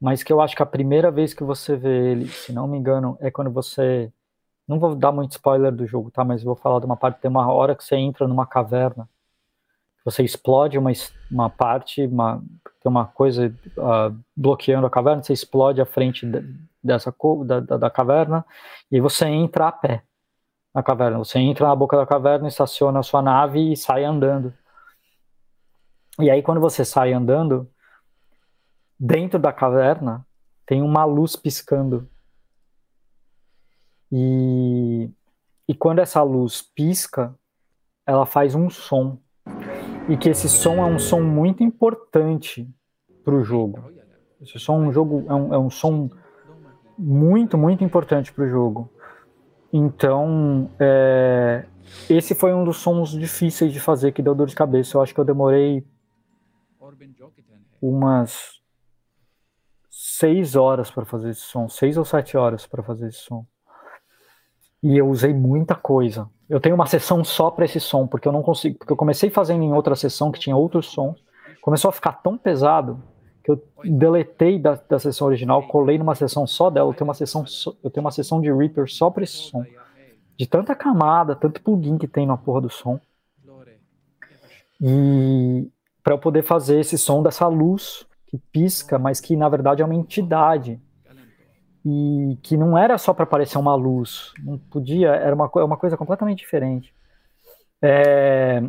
mas que eu acho que a primeira vez que você vê ele, se não me engano, é quando você não vou dar muito spoiler do jogo, tá? Mas vou falar de uma parte. Tem uma hora que você entra numa caverna, você explode uma, uma parte, uma, tem uma coisa uh, bloqueando a caverna, você explode a frente de, dessa da, da, da caverna e você entra a pé na caverna. Você entra na boca da caverna, estaciona a sua nave e sai andando. E aí, quando você sai andando, dentro da caverna tem uma luz piscando. E, e quando essa luz pisca, ela faz um som. E que esse som é um som muito importante para o jogo. Esse som é um, jogo, é um, é um som muito, muito importante para o jogo. Então, é, esse foi um dos sons difíceis de fazer que deu dor de cabeça. Eu acho que eu demorei umas seis horas para fazer esse som, seis ou sete horas para fazer esse som. E eu usei muita coisa. Eu tenho uma sessão só para esse som, porque eu não consigo, porque eu comecei fazendo em outra sessão que tinha outros sons, começou a ficar tão pesado que eu deletei da, da sessão original, colei numa sessão só dela. Eu tenho uma sessão, eu tenho uma sessão de Reaper só para esse som, de tanta camada, tanto plugin que tem na porra do som. E para eu poder fazer esse som dessa luz que pisca, mas que na verdade é uma entidade. E que não era só para parecer uma luz, não podia, era uma, uma coisa completamente diferente. É,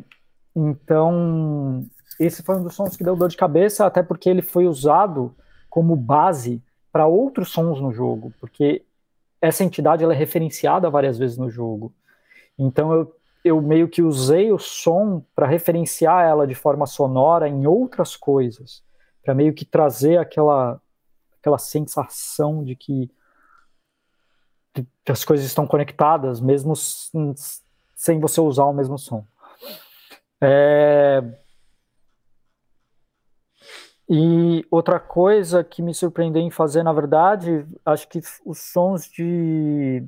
então, esse foi um dos sons que deu dor de cabeça, até porque ele foi usado como base para outros sons no jogo, porque essa entidade ela é referenciada várias vezes no jogo. Então eu, eu meio que usei o som para referenciar ela de forma sonora em outras coisas, para meio que trazer aquela aquela sensação de que, que as coisas estão conectadas, mesmo sem você usar o mesmo som. É... E outra coisa que me surpreendeu em fazer, na verdade, acho que os sons de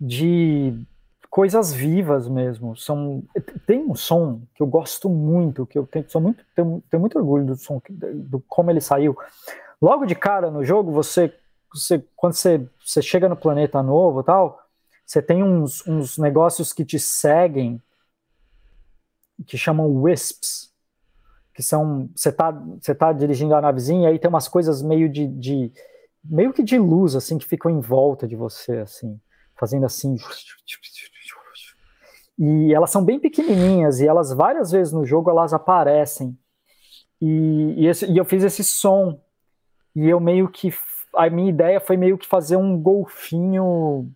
de coisas vivas mesmo. São, tem um som que eu gosto muito, que eu tenho, sou muito, tenho, tenho muito orgulho do som, do como ele saiu. Logo de cara no jogo, você, você quando você, você chega no planeta novo tal, você tem uns, uns negócios que te seguem, que chamam wisps, que são, você tá, você tá dirigindo a navezinha e aí tem umas coisas meio de, de meio que de luz, assim, que ficam em volta de você, assim, fazendo assim, e elas são bem pequenininhas e elas várias vezes no jogo elas aparecem. E, e, esse, e, eu fiz esse som. E eu meio que. A minha ideia foi meio que fazer um golfinho.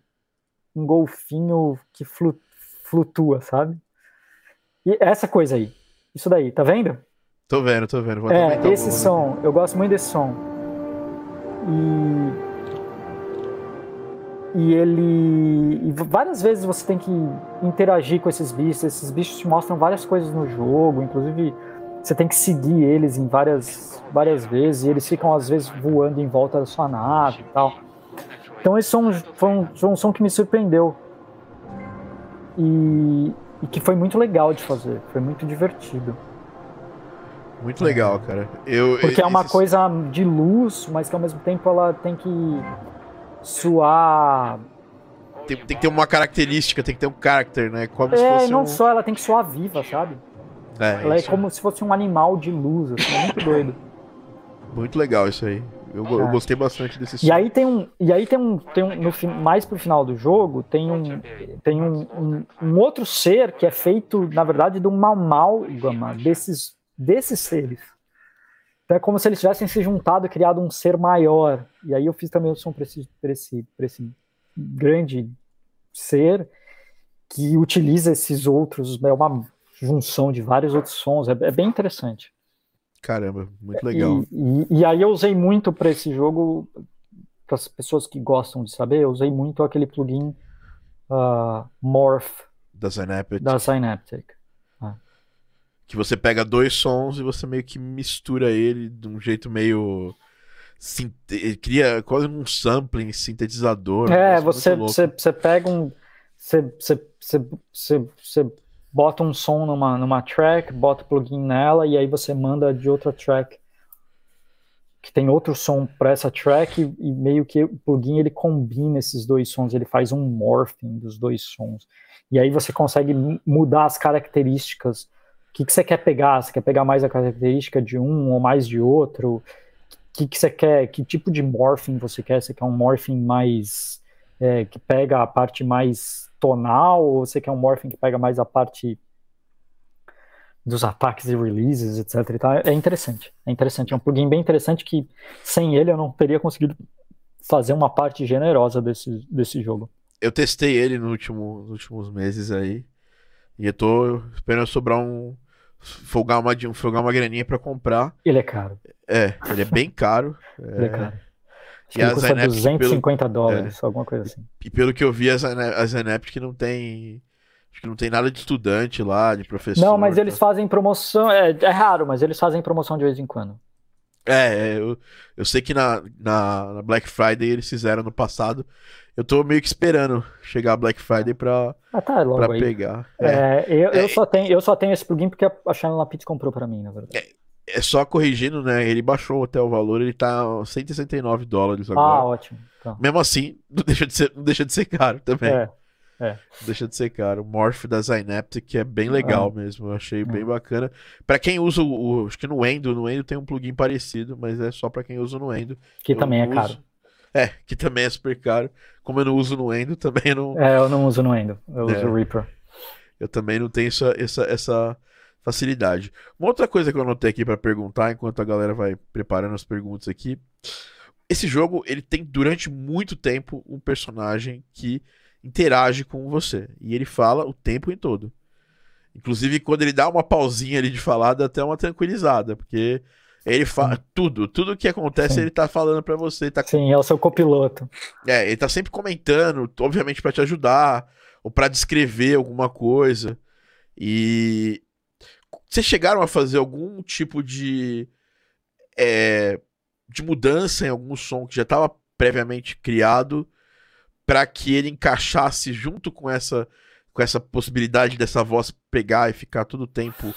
Um golfinho que flutua, sabe? E essa coisa aí. Isso daí, tá vendo? Tô vendo, tô vendo. Vou é, esse som. Eu gosto muito desse som. E e ele. E várias vezes você tem que interagir com esses bichos. Esses bichos te mostram várias coisas no jogo, inclusive você tem que seguir eles em várias, várias vezes. E eles ficam, às vezes, voando em volta da sua nave e tal. Então, esse som foi um, foi um som que me surpreendeu. E, e que foi muito legal de fazer. Foi muito divertido. Muito legal, cara. Eu, Porque é uma coisa de luz, mas que ao mesmo tempo ela tem que suar. Tem, tem, que ter uma característica, tem que ter um caráter, né? Como é, não um... só, ela tem que soar viva, sabe? É, ela é como se fosse um animal de luz, assim, é muito doido. Muito legal isso aí. Eu, é. eu gostei bastante desse som. E aí tem um, e aí tem um, tem um no, mais pro final do jogo tem um, tem um, um, um outro ser que é feito na verdade de uma amálgama desses desses seres. Então é como se eles tivessem se juntado e criado um ser maior. E aí eu fiz também o som para esse, esse, esse grande ser que utiliza esses outros, é uma junção de vários outros sons, é, é bem interessante. Caramba, muito legal. E, e, e aí eu usei muito para esse jogo, para as pessoas que gostam de saber, eu usei muito aquele plugin uh, Morph da Synaptic. Da Synaptic que você pega dois sons e você meio que mistura ele de um jeito meio cria quase um sampling sintetizador. É, você, você, você pega um. Você, você, você, você, bota um som numa, numa track, bota o plugin nela e aí você manda de outra track que tem outro som para essa track e, e, meio que o plugin ele combina esses dois sons, ele faz um morphing dos dois sons. E aí você consegue mudar as características que, que você quer pegar? Você quer pegar mais a característica de um ou mais de outro? que, que você quer, que tipo de morphing você quer? Você quer um morphing mais é, que pega a parte mais tonal ou você quer um morphing que pega mais a parte dos ataques e releases, etc. É interessante, é interessante, é um plugin bem interessante que sem ele eu não teria conseguido fazer uma parte generosa desse, desse jogo. Eu testei ele no último, nos últimos meses aí e eu tô esperando sobrar um folgar uma, folgar uma graninha para comprar. Ele é caro. É, ele é bem caro. ele é, é caro. Acho e que custa Zynapt, 250 pelo, dólares, é, alguma coisa assim. E pelo que eu vi, a Zynapt não tem. Acho que não tem nada de estudante lá, de professor. Não, mas tá? eles fazem promoção. É, é raro, mas eles fazem promoção de vez em quando. É, é eu, eu sei que na, na, na Black Friday eles fizeram no passado. Eu tô meio que esperando chegar a Black Friday pra, ah, tá, logo pra pegar. É, é eu, eu, é, só tenho, eu só tenho esse plugin porque a Channel Lapid comprou pra mim, na verdade. É, é, só corrigindo, né? Ele baixou até o valor, ele tá 169 dólares agora. Ah, ótimo. Tá. Mesmo assim, não deixa de ser, não deixa de ser caro também. É. É. Deixa de ser caro. O Morph da Synaptic é bem legal é. mesmo. Eu achei é. bem bacana. Para quem usa o, o, Acho que no Endo, no Endo tem um plugin parecido, mas é só para quem usa no Endo. Que eu também é caro. É, que também é super caro. Como eu não uso no Endo, também não. É, eu não uso no Endo. Eu é. uso o Reaper. Eu também não tenho essa, essa, essa facilidade. Uma outra coisa que eu anotei aqui para perguntar, enquanto a galera vai preparando as perguntas aqui. Esse jogo, ele tem durante muito tempo um personagem que interage com você. E ele fala o tempo em todo. Inclusive, quando ele dá uma pausinha ali de falar, dá até uma tranquilizada, porque ele fala tudo, tudo que acontece Sim. ele tá falando para você. Tá... Sim, é o seu copiloto. É, ele tá sempre comentando, obviamente para te ajudar, ou para descrever alguma coisa. E vocês chegaram a fazer algum tipo de é, de mudança em algum som que já estava previamente criado para que ele encaixasse junto com essa com essa possibilidade dessa voz pegar e ficar todo o tempo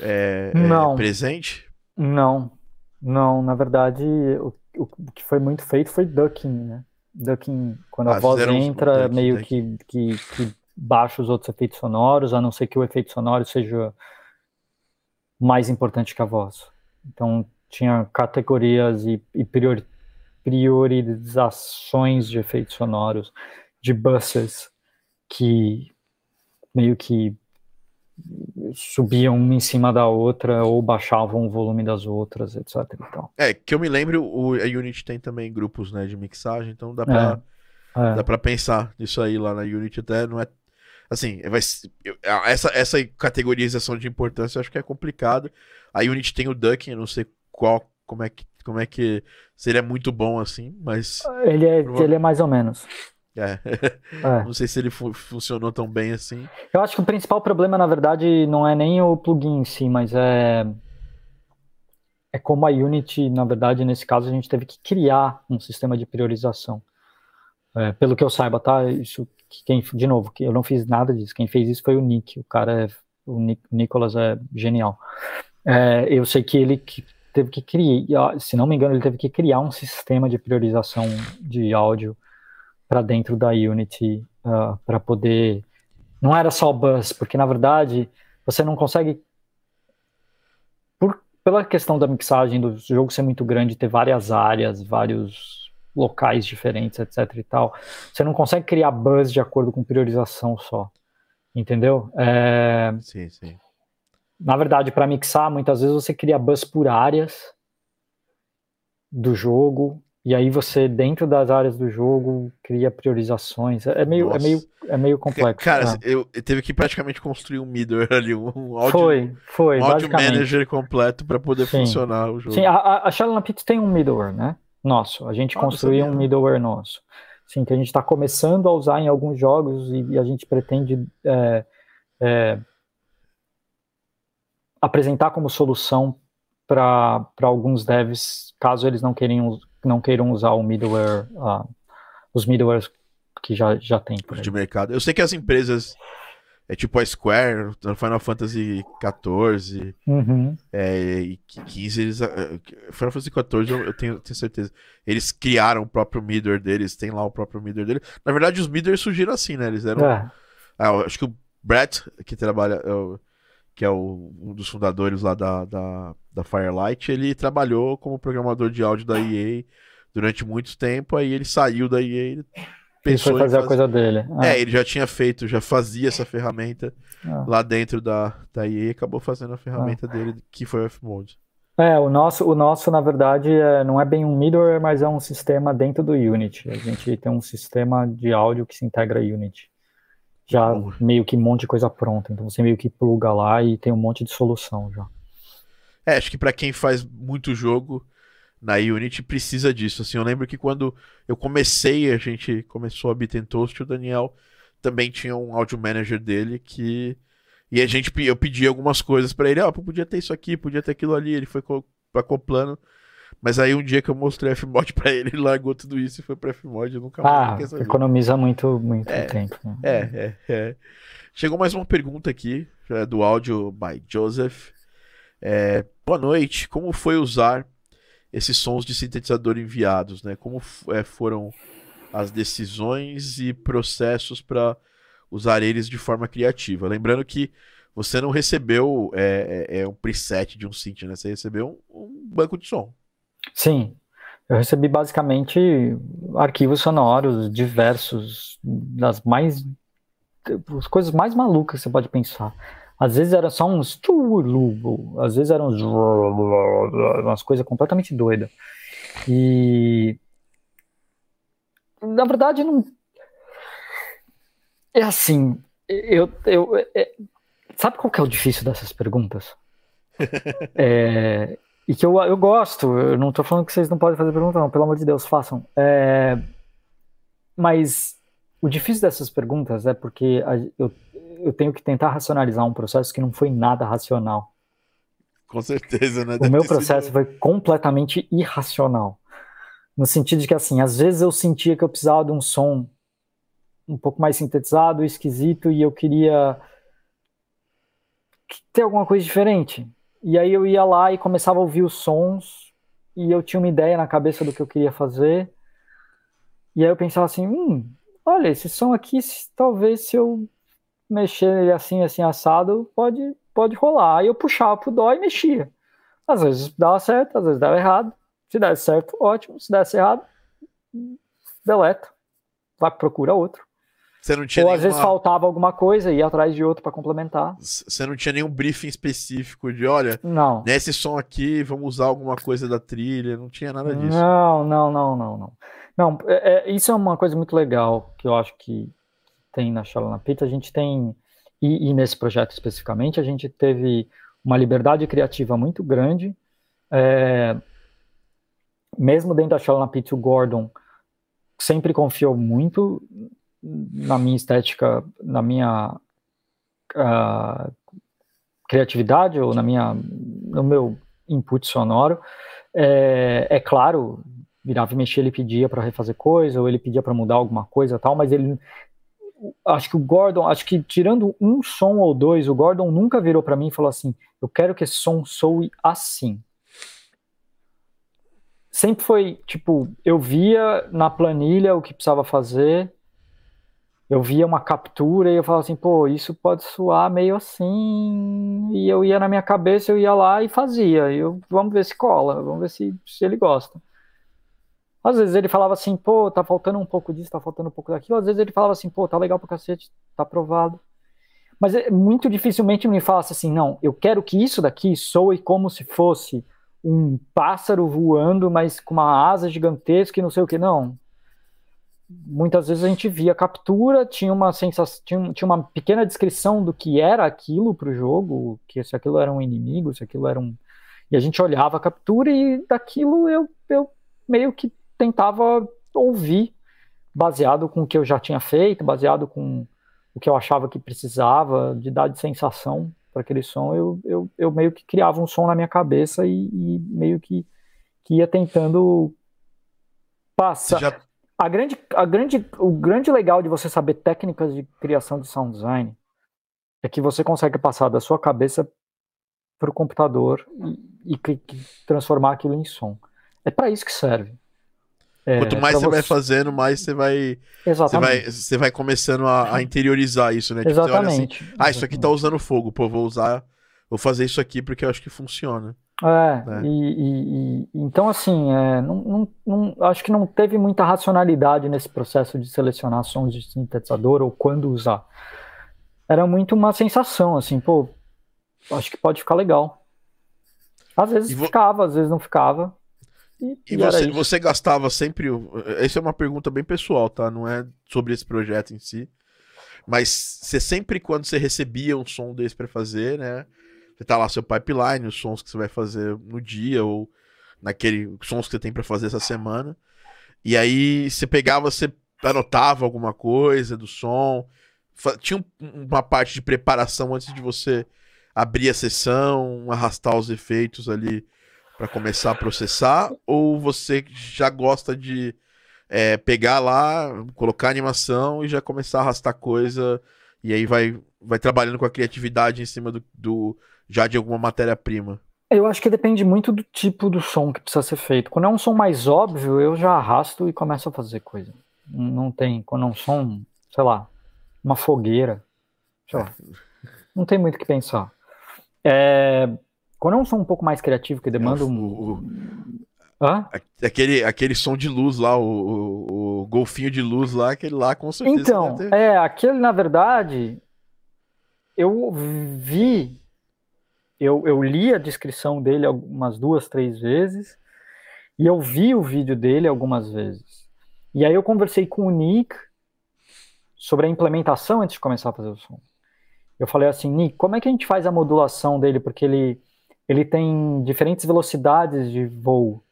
é, é, presente? Não, não. Na verdade, o, o, que foi muito feito foi ducking, né? Ducking, quando ah, a voz entra, ducking, meio ducking. Que, que, que baixa os outros efeitos sonoros, a não ser que o efeito sonoro seja mais importante que a voz. Então, tinha categorias e, e priori, priorizações de efeitos sonoros, de buses que meio que subiam uma em cima da outra ou baixavam o volume das outras, etc. Então. É, que eu me lembro, o, a Unity tem também grupos né, de mixagem, então dá pra, é, é. Dá pra pensar nisso aí lá na Unity até, não é assim, vai, essa, essa categorização de importância eu acho que é complicado. A Unity tem o ducking, eu não sei qual, como é que como é que seria muito bom assim, mas. Ele é, ele é mais ou menos. É. é. Não sei se ele fu funcionou tão bem assim. Eu acho que o principal problema, na verdade, não é nem o plugin em si, mas é. É como a Unity, na verdade, nesse caso, a gente teve que criar um sistema de priorização. É, pelo que eu saiba, tá? Isso, quem, de novo, que eu não fiz nada disso. Quem fez isso foi o Nick. O cara, é, o Nicolas é genial. É, eu sei que ele teve que criar, se não me engano, ele teve que criar um sistema de priorização de áudio para dentro da Unity uh, ah, para poder. Não era só bus, porque na verdade você não consegue. Por, pela questão da mixagem do jogo ser muito grande, ter várias áreas, vários locais diferentes, etc e tal, você não consegue criar bus de acordo com priorização só. Entendeu? É... Sim, sim. Na verdade, para mixar, muitas vezes você cria bus por áreas do jogo, e aí você, dentro das áreas do jogo, cria priorizações. É meio, é meio, é meio complexo. Cara, né? eu, eu teve que praticamente construir um middleware ali, um áudio, foi, foi, um áudio manager completo para poder Sim. funcionar o jogo. Sim, a, a Shalom tem um middleware, né? Nosso. A gente ah, construiu um middleware nosso. Sim, que a gente está começando a usar em alguns jogos e, e a gente pretende é, é, apresentar como solução para alguns devs, caso eles não, queiram, não queiram usar o middleware, uh, os middlewares que já, já tem. de mercado. Eu sei que as empresas, é tipo a Square, Final Fantasy XIV uhum. é, e 15, eles, é, Final Fantasy XIV eu, eu tenho, tenho, certeza. Eles criaram o próprio middleware deles, tem lá o próprio middleware dele. Na verdade, os middlewares surgiram assim, né? Eles eram. É. Ah, acho que o Brett, que trabalha. Eu, que é o, um dos fundadores lá da, da, da Firelight, ele trabalhou como programador de áudio da EA durante muito tempo, aí ele saiu da EA pensou fazer, fazer a coisa dele. Ah. É, ele já tinha feito, já fazia essa ferramenta ah. lá dentro da, da EA e acabou fazendo a ferramenta ah. dele, que foi o F-Mode. É, o nosso, o nosso na verdade, é, não é bem um middleware, mas é um sistema dentro do Unity. A gente tem um sistema de áudio que se integra a Unity. Já meio que um monte de coisa pronta. Então você meio que pluga lá e tem um monte de solução já. É, acho que para quem faz muito jogo, na Unity precisa disso. Assim, eu lembro que quando eu comecei, a gente começou a Bit Toast, o Daniel também tinha um audio manager dele que e a gente eu pedi algumas coisas para ele, ó, oh, podia ter isso aqui, podia ter aquilo ali, ele foi acoplando. Mas aí um dia que eu mostrei Fmod para ele, ele largou tudo isso e foi para Fmod, eu nunca ah, mais economiza muito muito é, tempo. Né? É, é, é. Chegou mais uma pergunta aqui, é do áudio by Joseph. É, boa noite, como foi usar esses sons de sintetizador enviados, né? Como é, foram as decisões e processos para usar eles de forma criativa. Lembrando que você não recebeu é, é, é um preset de um synth, né? Você recebeu um, um, banco de som. Sim, eu recebi basicamente arquivos sonoros diversos, das mais as coisas mais malucas que você pode pensar. Às vezes era só uns às vezes eram uns umas coisas completamente doidas. E na verdade não é assim, eu, eu é... sabe qual que é o difícil dessas perguntas? é... E que eu, eu gosto, eu não estou falando que vocês não podem fazer pergunta, não, pelo amor de Deus, façam. É... Mas o difícil dessas perguntas é porque eu, eu tenho que tentar racionalizar um processo que não foi nada racional. Com certeza, né? O meu processo sido... foi completamente irracional. No sentido de que, assim, às vezes eu sentia que eu precisava de um som um pouco mais sintetizado, esquisito, e eu queria ter alguma coisa diferente. E aí eu ia lá e começava a ouvir os sons, e eu tinha uma ideia na cabeça do que eu queria fazer. E aí eu pensava assim, hum, olha, esse som aqui, talvez se eu mexer ele assim, assim, assado, pode, pode rolar. Aí eu puxava pro dó e mexia. Às vezes dava certo, às vezes dava errado. Se desse certo, ótimo. Se desse errado, deleta. Vai procura outro. Você não tinha Ou nenhuma... às vezes faltava alguma coisa e ia atrás de outro para complementar. Você não tinha nenhum briefing específico de, olha, não. nesse som aqui vamos usar alguma coisa da trilha, não tinha nada disso. Não, não, não, não, não. Não, é, é, isso é uma coisa muito legal que eu acho que tem na Shalana Pit, a gente tem, e, e, nesse projeto especificamente, a gente teve uma liberdade criativa muito grande. É, mesmo dentro da Shalana Pit, o Gordon sempre confiou muito na minha estética, na minha uh, criatividade ou na minha, no meu input sonoro. É, é claro, virava e mexia, ele pedia para refazer coisa, ou ele pedia para mudar alguma coisa tal, mas ele acho que o Gordon, acho que tirando um som ou dois, o Gordon nunca virou para mim e falou assim: "Eu quero que esse som soe assim". Sempre foi, tipo, eu via na planilha o que precisava fazer, eu via uma captura e eu falava assim, pô, isso pode soar meio assim, e eu ia na minha cabeça, eu ia lá e fazia, e eu, vamos ver se cola, vamos ver se, se ele gosta. Às vezes ele falava assim, pô, tá faltando um pouco disso, tá faltando um pouco daquilo. Às vezes ele falava assim, pô, tá legal pra cacete, tá aprovado. Mas é, muito dificilmente me falasse assim, não, eu quero que isso daqui soe como se fosse um pássaro voando, mas com uma asa gigantesca e não sei o que. Não. Muitas vezes a gente via captura, tinha uma sensação, tinha, tinha uma pequena descrição do que era aquilo pro jogo, que se aquilo era um inimigo, se aquilo era um. E a gente olhava a captura e daquilo eu, eu meio que tentava ouvir, baseado com o que eu já tinha feito, baseado com o que eu achava que precisava de dar de sensação para aquele som, eu, eu, eu, meio que criava um som na minha cabeça e, e meio que, que ia tentando passar. Já... A grande, a grande, o grande legal de você saber técnicas de criação de sound design é que você consegue passar da sua cabeça para o computador e, e, transformar aquilo em som. É para isso que serve. É, Quanto mais você, vai fazendo, mais você vai. Exatamente. Você vai, você vai começando a, a interiorizar isso, né? Tipo, Exatamente. Assim, ah, isso aqui tá usando fogo, pô, vou usar vou fazer isso aqui porque eu acho que funciona. É, né? e, e, e, então assim, é, não, não, não, acho que não teve muita racionalidade nesse processo de selecionar sons de sintetizador ou quando usar. Era muito uma sensação, assim, pô, acho que pode ficar legal. Às vezes vo... ficava, às vezes não ficava. E, e você, você gastava sempre. Essa é uma pergunta bem pessoal, tá? Não é sobre esse projeto em si. Mas você sempre, quando você recebia um som desse para fazer, né? Tá lá seu pipeline, os sons que você vai fazer no dia ou naquele sons que você tem para fazer essa semana. E aí você pegava, você anotava alguma coisa do som. Tinha uma parte de preparação antes de você abrir a sessão, arrastar os efeitos ali para começar a processar? Ou você já gosta de é, pegar lá, colocar animação e já começar a arrastar coisa e aí vai, vai trabalhando com a criatividade em cima do, do já de alguma matéria-prima? Eu acho que depende muito do tipo do som que precisa ser feito. Quando é um som mais óbvio, eu já arrasto e começo a fazer coisa. Não tem. Quando é um som, sei lá, uma fogueira, sei lá, não tem muito o que pensar. É, quando é um som um pouco mais criativo, que demanda um. O, o, Hã? Aquele, aquele som de luz lá, o, o, o, golfinho de luz lá, aquele lá com certeza. Então, é, aquele na verdade, eu vi, eu, eu li a descrição dele algumas duas, três vezes, e eu vi o vídeo dele algumas vezes. E aí eu conversei com o Nick sobre a implementação antes de começar a fazer o som. Eu falei assim, Nick, como é que a gente faz a modulação dele? Porque ele, ele tem diferentes velocidades de voo.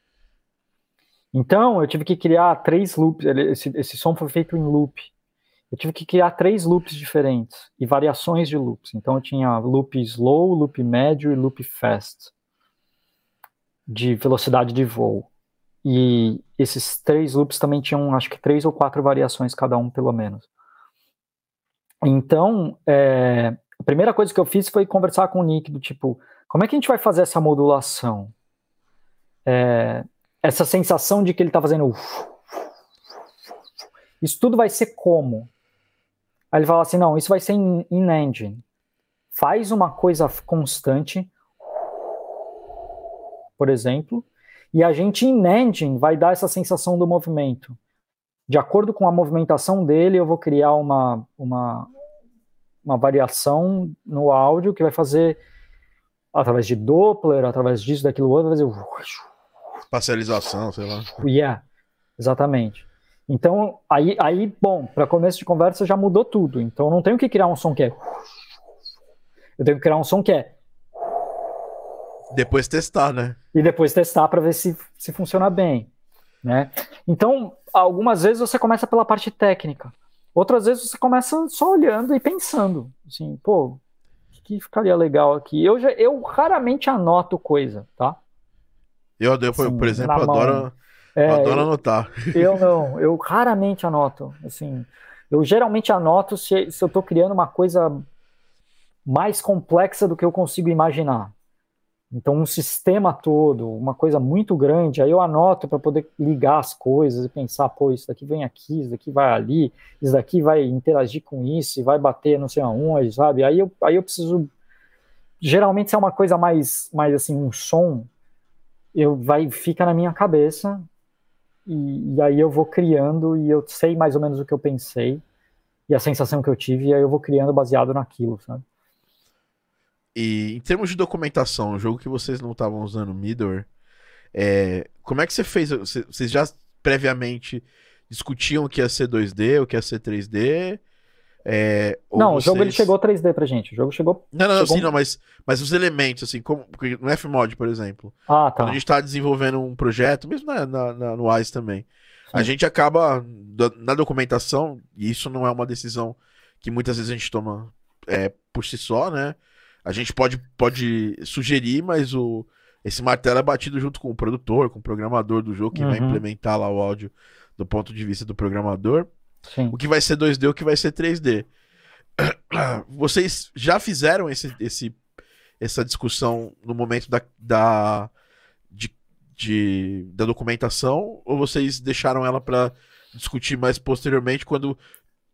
Então, eu tive que criar três loops. Esse, esse som foi feito em loop. Eu tive que criar três loops diferentes e variações de loops. Então, eu tinha loop slow, loop médio e loop fast de velocidade de voo. E esses três loops também tinham, acho que, três ou quatro variações cada um, pelo menos. Então, é, a primeira coisa que eu fiz foi conversar com o Nick do tipo, como é que a gente vai fazer essa modulação? É, essa sensação de que ele está fazendo. Isso tudo vai ser como? Aí ele fala assim: não, isso vai ser em, in engine. Faz uma coisa constante, por exemplo, e a gente in engine vai dar essa sensação do movimento. De acordo com a movimentação dele, eu vou criar uma, uma, uma variação no áudio que vai fazer através de Doppler, através disso, daquilo outro, vai fazer Parcialização, sei lá. Yeah, exatamente. Então, aí, aí bom, para começo de conversa já mudou tudo. Então, eu não tenho que criar um som que é. Eu tenho que criar um som que é. Depois testar, né? E depois testar para ver se, se funciona bem. Né? Então, algumas vezes você começa pela parte técnica. Outras vezes você começa só olhando e pensando. Assim, pô, o que ficaria legal aqui? Eu, já, eu raramente anoto coisa, tá? Eu, eu assim, por exemplo, adoro, é, adoro anotar. Eu não, eu raramente anoto. Assim, eu geralmente anoto se, se eu estou criando uma coisa mais complexa do que eu consigo imaginar. Então, um sistema todo, uma coisa muito grande, aí eu anoto para poder ligar as coisas e pensar, pô, isso daqui vem aqui, isso daqui vai ali, isso daqui vai interagir com isso e vai bater não sei aonde, sabe? Aí eu, aí eu preciso. Geralmente, se é uma coisa mais, mais assim, um som, eu vai fica na minha cabeça e, e, aí eu vou criando e eu sei mais ou menos o que eu pensei e a sensação que eu tive e aí eu vou criando baseado naquilo, sabe? E em termos de documentação, o jogo que vocês não estavam usando Midor, é, como é que você fez? Vocês já previamente discutiam o que ia ser 2D, o que ia ser 3D? É, não, vocês... o jogo ele chegou 3D pra gente. O jogo chegou. Não, não, chegou... sim, não, mas, mas os elementos, assim, como no Fmod, por exemplo. Ah, tá. Quando a gente tá desenvolvendo um projeto, mesmo na, na, na no Wise também, sim. a gente acaba na documentação, e isso não é uma decisão que muitas vezes a gente toma é, por si só, né? A gente pode, pode sugerir, mas o, esse martelo é batido junto com o produtor, com o programador do jogo, que uhum. vai implementar lá o áudio do ponto de vista do programador. Sim. O que vai ser 2D, o que vai ser 3D. Vocês já fizeram esse, esse, essa discussão no momento da, da, de, de, da documentação ou vocês deixaram ela para discutir mais posteriormente quando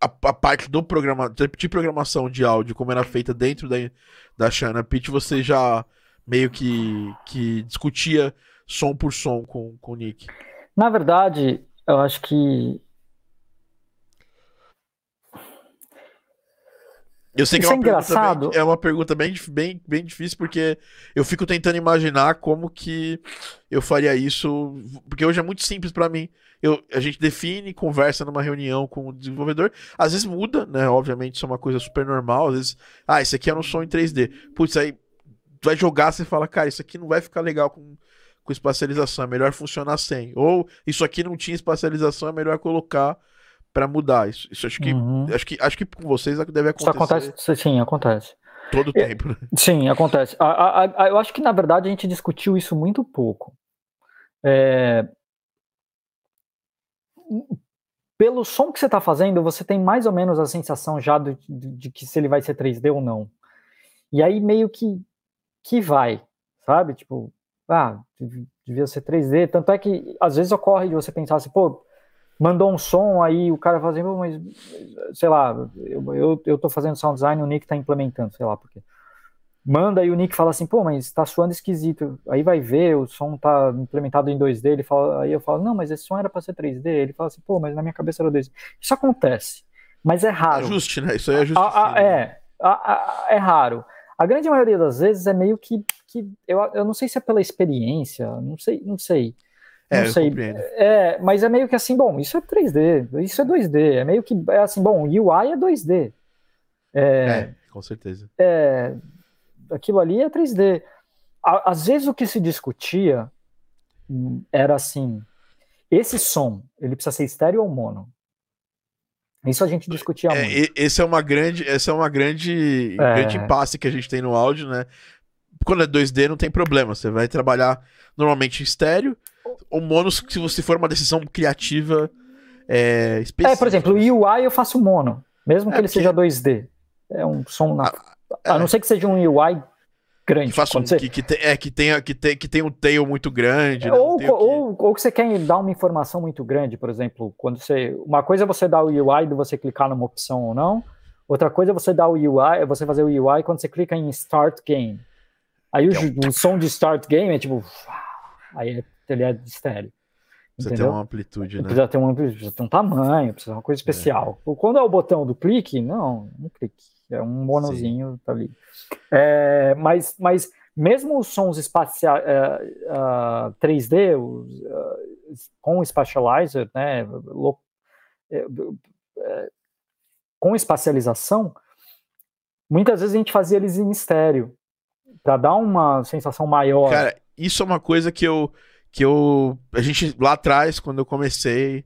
a, a, parte do programa, de programação de áudio, como era feita dentro da, da Shana Pitch, você já meio que, que discutia som por som com, com o Nick? Na verdade, eu acho que Eu sei que é, é uma, engraçado. Bem, é uma pergunta bem, bem, bem difícil, porque eu fico tentando imaginar como que eu faria isso. Porque hoje é muito simples para mim. Eu, a gente define, conversa numa reunião com o desenvolvedor. Às vezes muda, né? Obviamente, isso é uma coisa super normal. Às vezes, ah, isso aqui era um som em 3D. Putz, aí vai jogar, você fala, cara, isso aqui não vai ficar legal com, com espacialização, é melhor funcionar sem. Ou isso aqui não tinha espacialização, é melhor colocar para mudar. Isso, isso acho que uhum. acho que acho que com vocês deve acontecer. Isso acontece, sim, acontece. Todo é, tempo. Né? Sim, acontece. A, a, a, eu acho que na verdade a gente discutiu isso muito pouco. É... Pelo som que você está fazendo, você tem mais ou menos a sensação já de, de, de que se ele vai ser 3D ou não. E aí meio que que vai, sabe? Tipo, ah, devia ser 3D. Tanto é que às vezes ocorre de você pensar assim, pô, mandou um som, aí o cara fala assim, mas sei lá, eu, eu, eu tô fazendo sound design, o Nick tá implementando, sei lá porque. Manda e o Nick fala assim, pô, mas tá suando esquisito. Aí vai ver, o som tá implementado em 2D, ele fala, aí eu falo, não, mas esse som era para ser 3D. Ele fala assim, pô, mas na minha cabeça era 2D. Isso acontece, mas é raro. Ajuste, né? Isso aí é ajuste. é, é raro. A grande maioria das vezes é meio que, que eu, eu não sei se é pela experiência, não sei, não sei. É, não sei. É, mas é meio que assim, bom, isso é 3D, isso é 2D. É meio que é assim, bom, UI é 2D. É, é com certeza. É, aquilo ali é 3D. Às vezes o que se discutia hum, era assim: esse som, ele precisa ser estéreo ou mono? Isso a gente discutia é, muito. Esse é uma grande, esse é uma grande, é. grande impasse que a gente tem no áudio, né? Quando é 2D não tem problema, você vai trabalhar normalmente em estéreo ou mono se você for uma decisão criativa é, específica. É, por exemplo, o UI eu faço mono, mesmo que é, ele seja 2D. É um som na... a, a não ser que seja um UI grande. Que, faça um, você... que, que, tem, é, que, tenha, que, tem, que tem um tail muito grande. Né? Ou, ou, ou que você quer dar uma informação muito grande, por exemplo, quando você. Uma coisa é você dar o UI de você clicar numa opção ou não. Outra coisa é você dar o UI, é você fazer o UI quando você clica em Start Game. Aí o, é o som de Start Game é tipo. Aí ele é estéreo. Precisa entendeu? ter uma amplitude, né? Precisa ter, uma, precisa ter um tamanho, precisa ter uma coisa especial. É. Quando é o botão do clique, não, um clique. É um monozinho Sim. tá ali. É, mas, mas mesmo os sons espaciais uh, uh, 3D os, uh, com spatializer, né, lo, é, é, com espacialização, muitas vezes a gente fazia eles em estéreo para dar uma sensação maior. Cara, isso é uma coisa que eu que eu a gente lá atrás quando eu comecei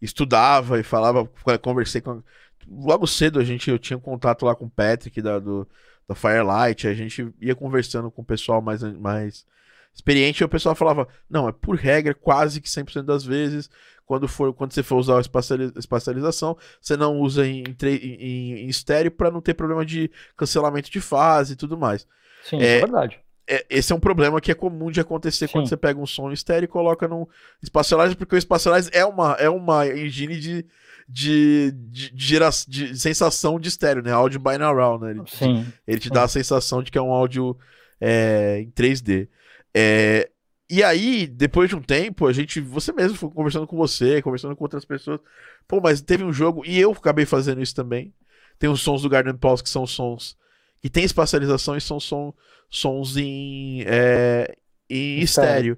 estudava e falava, conversei com logo cedo a gente eu tinha contato lá com o Patrick da, do, da Firelight, a gente ia conversando com o pessoal mais, mais experiente e o pessoal falava: "Não, é por regra, quase que 100% das vezes, quando for quando você for usar a espacialização, você não usa em, em, em estéreo para não ter problema de cancelamento de fase e tudo mais". Sim, é, é verdade é, esse é um problema que é comum de acontecer Sim. quando você pega um som estéreo e coloca no Spatialize, porque o Spatialize é uma, é uma engine de, de, de, de, gera, de sensação de estéreo, né? Áudio binaural, né? Ele, Sim. ele te dá a sensação de que é um áudio é, em 3D. É, e aí, depois de um tempo, a gente, você mesmo foi conversando com você, conversando com outras pessoas. Pô, mas teve um jogo, e eu acabei fazendo isso também. Tem os sons do Garden Pulse que são sons que tem espacialização e são som, sons em, é, em estéreo.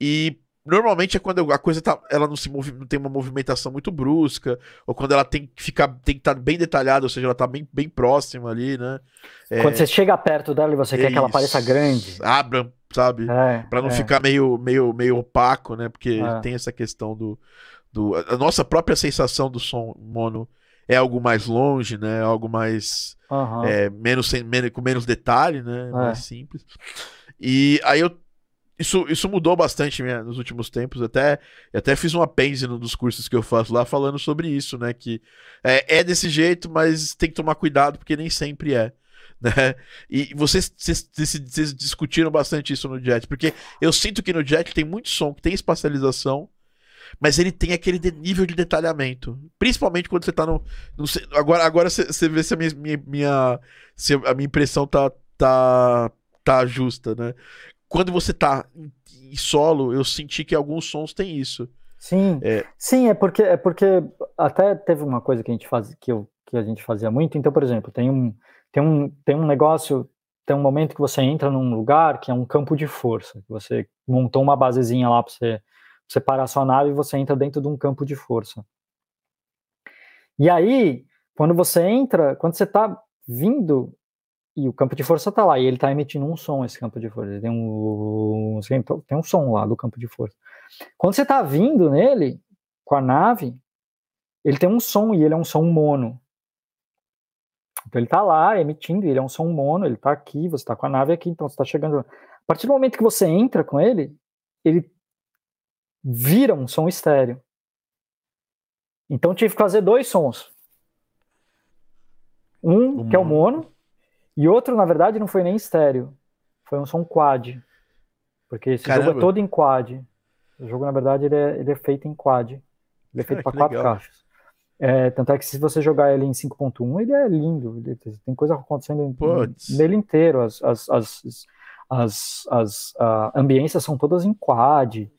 E normalmente é quando a coisa tá, ela não se move, não tem uma movimentação muito brusca, ou quando ela tem que ficar, tem que estar tá bem detalhada, ou seja, ela tá bem, bem próxima ali, né? É, quando você chega perto dela e você quer que ela pareça grande. Abra, sabe? É, para não é. ficar meio, meio, meio opaco, né? Porque é. tem essa questão do, do. A nossa própria sensação do som mono é algo mais longe, né? Algo mais. Uhum. É, menos, menos, com menos detalhe, né? É. Mais simples. E aí eu. Isso, isso mudou bastante minha, nos últimos tempos. Até, até fiz um apêndice num dos cursos que eu faço lá falando sobre isso, né? Que é, é desse jeito, mas tem que tomar cuidado, porque nem sempre é. Né? E vocês, vocês, vocês discutiram bastante isso no Jet, porque eu sinto que no Jet tem muito som que tem espacialização, mas ele tem aquele de, nível de detalhamento. Principalmente quando você tá no. no agora agora você, você vê se a minha, minha, minha, se a minha impressão tá, tá, tá justa, né? Quando você tá em solo, eu senti que alguns sons têm isso. Sim, é. sim, é porque é porque até teve uma coisa que a gente faz que, eu, que a gente fazia muito. Então, por exemplo, tem um tem um tem um negócio, tem um momento que você entra num lugar que é um campo de força. Você montou uma basezinha lá para você você parar sua nave e você entra dentro de um campo de força. E aí, quando você entra, quando você está vindo e o campo de força está lá e ele está emitindo um som esse campo de força, tem um tem um som lá do campo de força. Quando você está vindo nele com a nave, ele tem um som e ele é um som mono. Então ele está lá emitindo, ele é um som mono, ele está aqui, você está com a nave aqui, então você está chegando. A partir do momento que você entra com ele, ele vira um som estéreo. Então tive que fazer dois sons. Um, que é o mono, e outro, na verdade, não foi nem estéreo. Foi um som quad. Porque esse Caramba. jogo é todo em quad. O jogo, na verdade, ele é, ele é feito em quad. Ele é feito para quatro legal. caixas. É, tanto é que se você jogar ele em 5.1, ele é lindo. Ele, tem coisa acontecendo Puts. nele inteiro. As, as, as, as, as uh, ambiências são todas em quad.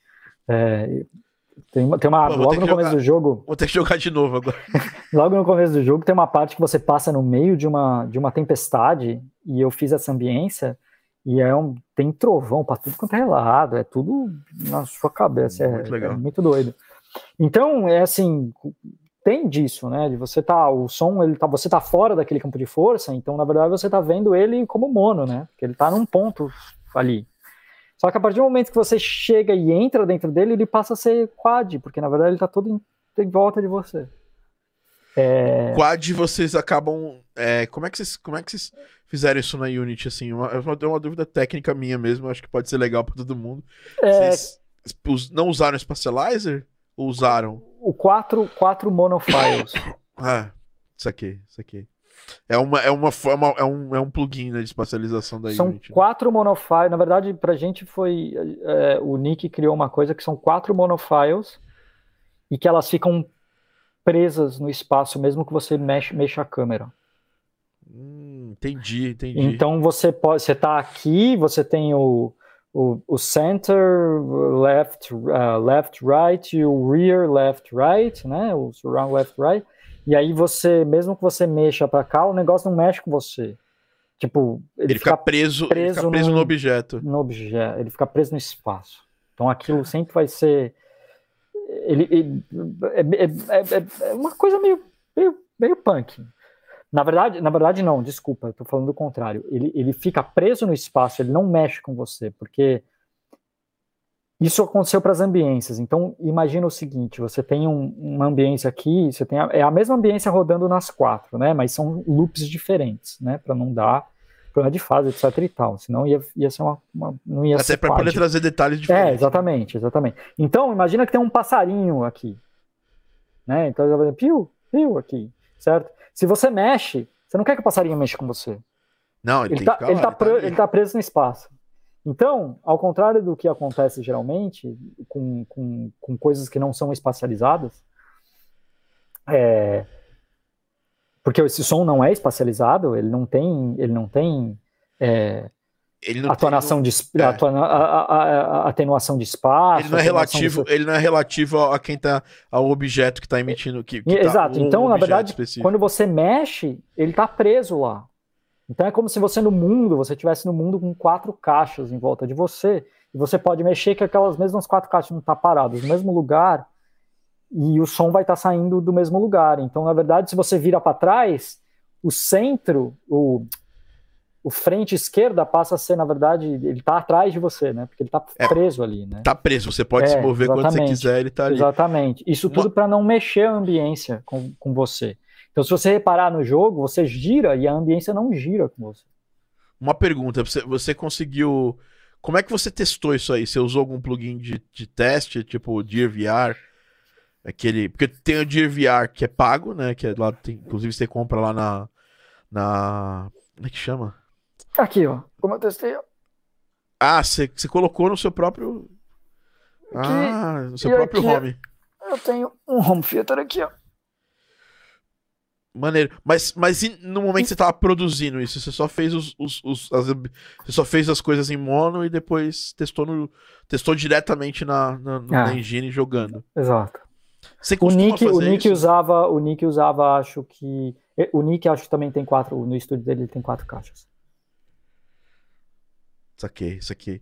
É, tem uma, tem uma Pô, logo no começo jogar, do jogo. Vou ter que jogar de novo agora. logo no começo do jogo tem uma parte que você passa no meio de uma, de uma tempestade e eu fiz essa ambiência e é um, tem trovão para tudo quanto é lado, é tudo na sua cabeça, é, muito, é muito doido. Então é assim, tem disso, né? De você tá, o som, ele tá, você tá fora daquele campo de força, então na verdade você tá vendo ele como mono, né? Porque ele tá num ponto ali. Só que a partir do momento que você chega e entra dentro dele, ele passa a ser quad, porque na verdade ele está todo em, em, volta de você. É... Quad vocês acabam. É, como, é que vocês, como é que vocês fizeram isso na Unity? Assim, uma, uma, uma dúvida técnica minha mesmo, acho que pode ser legal para todo mundo. É... Vocês não usaram Spatializer? Ou usaram? O 4 quatro monofiles. ah, isso aqui, isso aqui. É uma, é uma forma, é um, é um plugin né, de espacialização da são Unity. São quatro monofiles. Na verdade, pra gente foi. É, o Nick criou uma coisa que são quatro monofiles e que elas ficam presas no espaço, mesmo que você mexa, mexa a câmera. Hum, entendi, entendi. Então você pode. Você tá aqui, você tem o. O, o center, left, uh, left, right, e o rear, left, right, né? O surround, left, right. E aí você, mesmo que você mexa para cá, o negócio não mexe com você. Tipo, ele, ele fica, fica, preso, preso, ele fica preso no, no, objeto. No objeto, ele fica preso no espaço. Então aquilo sempre vai ser ele, ele é, é, é, é, uma coisa meio, meio, meio punk. Na verdade, na verdade não, desculpa, eu tô falando do contrário. Ele, ele fica preso no espaço, ele não mexe com você, porque isso aconteceu para as ambiências. Então, imagina o seguinte: você tem um, uma ambiência aqui, você tem a, é a mesma ambiência rodando nas quatro, né? Mas são loops diferentes, né? Para não dar problema de fase, etc e tal. Senão ia, ia ser uma, uma não ia Até para poder trazer detalhes é, diferentes. É, exatamente, exatamente. Então, imagina que tem um passarinho aqui, né? Então, ele vai fazer piu, piu aqui, certo? Se você mexe, você não quer que o passarinho mexa com você. Não, ele, ele, tá, ele, tá, ele, tá, ele tá preso no espaço. Então, ao contrário do que acontece geralmente com, com, com coisas que não são espacializadas, é, porque esse som não é espacializado, ele não tem, ele não tem é, ele não atuação tem, de, é. atua, a, a, a, atenuação de espaço. Ele não é relativo, de... ele não é relativo a quem tá ao objeto que está emitindo. Que, que Exato. Tá, então, na verdade, específico. quando você mexe, ele está preso lá. Então é como se você no mundo, você estivesse no mundo com quatro caixas em volta de você, e você pode mexer que aquelas mesmas quatro caixas não estão tá paradas no mesmo lugar, e o som vai estar tá saindo do mesmo lugar. Então, na verdade, se você vira para trás, o centro, o, o frente esquerda passa a ser, na verdade, ele está atrás de você, né? Porque ele está é, preso ali, né? Tá preso, você pode é, se mover quando você quiser, ele está ali. Exatamente. Isso tudo para não mexer a ambiência com, com você. Então, se você reparar no jogo, você gira e a ambiência não gira com você. Uma pergunta, você, você conseguiu. Como é que você testou isso aí? Você usou algum plugin de, de teste, tipo o Dear VR? Aquele. Porque tem o Dear VR que é pago, né? Que é lá, tem, inclusive você compra lá na. Na. Como é que chama? Aqui, ó. Como eu testei, ó. Ah, você, colocou no seu próprio. Ah, no seu e próprio home. eu tenho um home theater aqui, ó. Maneiro. Mas, mas no momento que você tava produzindo isso, você só fez os, os, os as, você só fez as coisas em mono e depois testou no, testou diretamente na, na, na engine jogando. Exato. Você o Nick, o Nick isso? usava, o Nick usava, acho que o Nick acho que também tem quatro, no estúdio dele ele tem quatro caixas. Saquei, saquei.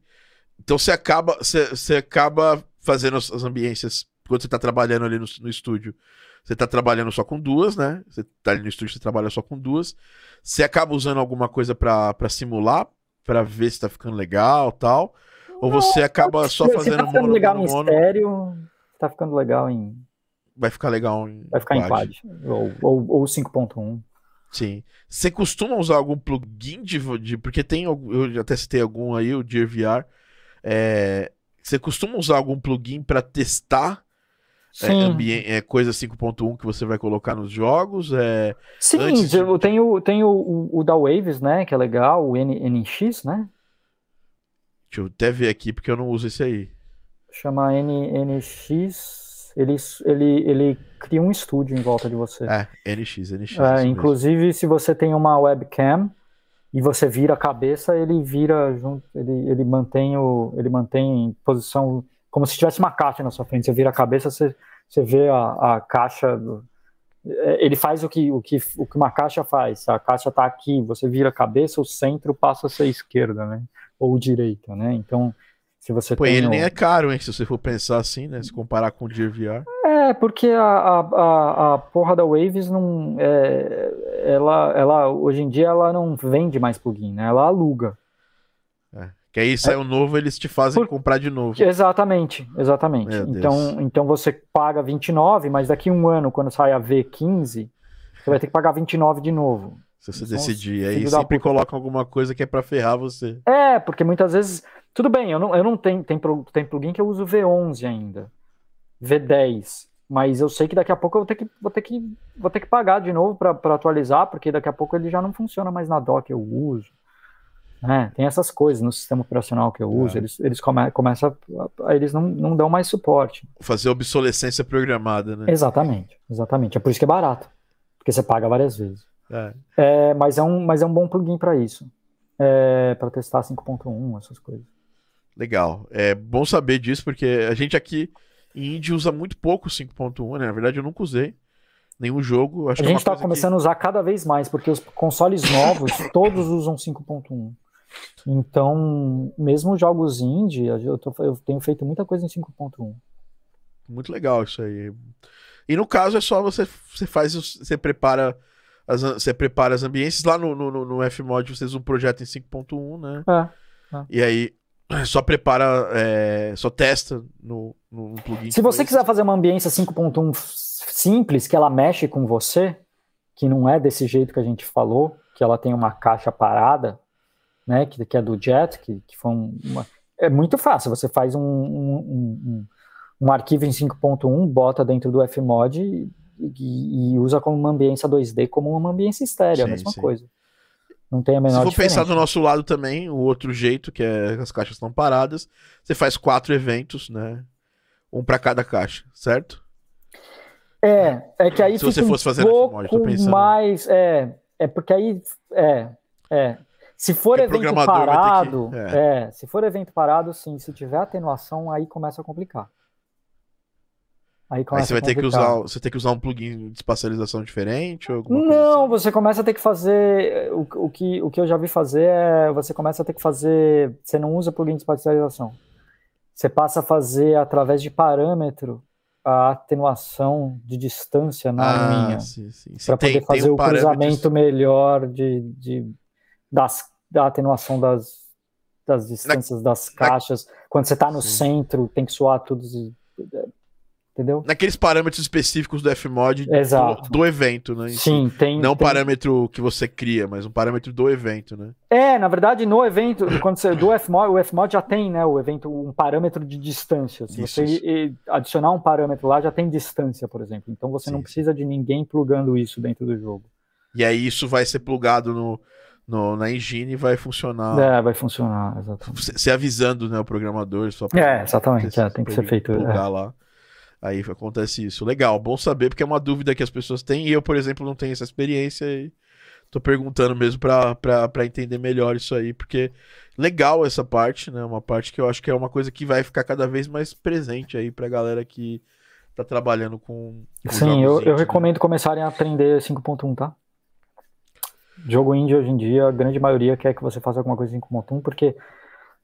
Então você acaba, você, você acaba fazendo as, as ambiências quando você está trabalhando ali no, no estúdio. Você está trabalhando só com duas, né? Você está ali no estúdio, você trabalha só com duas. Você acaba usando alguma coisa para simular, para ver se tá ficando legal tal. Ou você acaba só fazendo tá ficando mono, legal mono, em mono. estéreo, tá ficando legal em. Vai ficar legal em. Vai ficar quad. em quad. Ou, ou, ou 5.1. Sim. Você costuma usar algum plugin de, de. Porque tem. Eu já testei algum aí, o Gear VR. É, você costuma usar algum plugin para testar é, é, coisa 5.1 que você vai colocar nos jogos? É, Sim, de... eu tenho, tenho o, o, da Waves, né? Que é legal, o N, NX, né? Deixa eu até ver aqui, porque eu não uso esse aí. Chama N, NX. Ele, ele, ele cria um estúdio em volta de você. É, NX, NX. É, inclusive, mesmo. se você tem uma webcam e você vira a cabeça, ele vira junto, ele, ele mantém o, ele mantém em posição como se tivesse uma caixa na sua frente. Você vira a cabeça, você, você vê a, a caixa. Do, é, ele faz o que, o, que, o que uma caixa faz. A caixa está aqui, você vira a cabeça, o centro passa a ser esquerda, né? Ou direita, né? Então, se você Pô, ele nem é caro, hein? Se você for pensar assim, né? Se comparar com o Gear VR. É, porque a, a, a, a porra da Waves não. É, ela, ela, hoje em dia, ela não vende mais plugin, né? Ela aluga. É. Que aí sai o é. um novo, eles te fazem Por... comprar de novo. Exatamente, exatamente. então, então você paga 29, mas daqui a um ano, quando sai a V15, você vai ter que pagar 29 de novo. Se você decidir, aí sempre colocam alguma coisa que é para ferrar você. É, porque muitas vezes. Tudo bem, eu não, eu não tenho. Tem, tem plugin que eu uso V11 ainda. V10. Mas eu sei que daqui a pouco eu vou ter que, vou ter que, vou ter que pagar de novo para atualizar, porque daqui a pouco ele já não funciona mais na dock, eu uso. É, tem essas coisas no sistema operacional que eu uso, é. eles, eles come, começam a, eles não, não dão mais suporte. Fazer obsolescência programada, né? Exatamente, exatamente. É por isso que é barato, porque você paga várias vezes. É. É, mas, é um, mas é um bom plugin para isso, é, para testar 5.1, essas coisas. Legal, é bom saber disso, porque a gente aqui em Indie usa muito pouco 5.1, né? Na verdade eu nunca usei nenhum jogo. Acho a gente está começando que... a usar cada vez mais, porque os consoles novos todos usam 5.1. Então, mesmo jogos indie, eu, tô, eu tenho feito muita coisa em 5.1. Muito legal isso aí. E no caso é só você, você faz, você prepara as, você prepara as ambiências lá no, no, no Fmod, vocês um projeto em 5.1, né? É, é. E aí só prepara, é, só testa no, no plugin. Se você quiser fazer uma ambiência 5.1 simples, que ela mexe com você, que não é desse jeito que a gente falou, que ela tem uma caixa parada, né, que, que é do Jet, que, que foi uma, é muito fácil. Você faz um, um, um, um arquivo em 5.1, bota dentro do Fmod e, e, e, usa como uma ambiência 2D, como uma ambiência estéreo, sim, a mesma sim. coisa. Não tem a menor Se for diferença. pensar do nosso lado também, o outro jeito, que é as caixas estão paradas, você faz quatro eventos, né? Um para cada caixa, certo? É, é que aí Se você fosse fazer um pouco mais, é, é porque aí, é, é, se for evento parado, que... é. é. se for evento parado, sim. Se tiver atenuação, aí começa a complicar. Aí, aí você vai ter que usar, você tem que usar um plugin de espacialização diferente ou Não, assim? você começa a ter que fazer o, o, que, o que eu já vi fazer é você começa a ter que fazer, você não usa plugin de espacialização. Você passa a fazer através de parâmetro a atenuação de distância na ah, arminha para poder fazer um o cruzamento melhor de, de das, da atenuação das, das distâncias Na... das caixas. Na... Quando você está no Sim. centro, tem que soar tudo. Entendeu? Naqueles parâmetros específicos do Fmod do, do, evento, né? Sim, tem. Não tem... um parâmetro que você cria, mas um parâmetro do evento, né? É, na verdade, no evento, quando você do Fmod, o Fmod já tem, né, o evento, um parâmetro de distância. Se isso, você isso. adicionar um parâmetro lá, já tem distância, por exemplo. Então você sim, não precisa de ninguém plugando isso dentro do jogo. E aí isso vai ser plugado no, no, na engine vai funcionar. É, vai funcionar, exatamente. Se, avisando, né, o programador. Só é, exatamente, é, tem que ser feito. É. Lá. Aí acontece isso. Legal, bom saber, porque é uma dúvida que as pessoas têm. E eu, por exemplo, não tenho essa experiência e tô perguntando mesmo para entender melhor isso aí, porque legal essa parte, né? Uma parte que eu acho que é uma coisa que vai ficar cada vez mais presente aí pra galera que tá trabalhando com. com Sim, eu, eu né? recomendo começarem a aprender 5.1, tá? Jogo indie hoje em dia, a grande maioria quer que você faça alguma coisa em 5.1, porque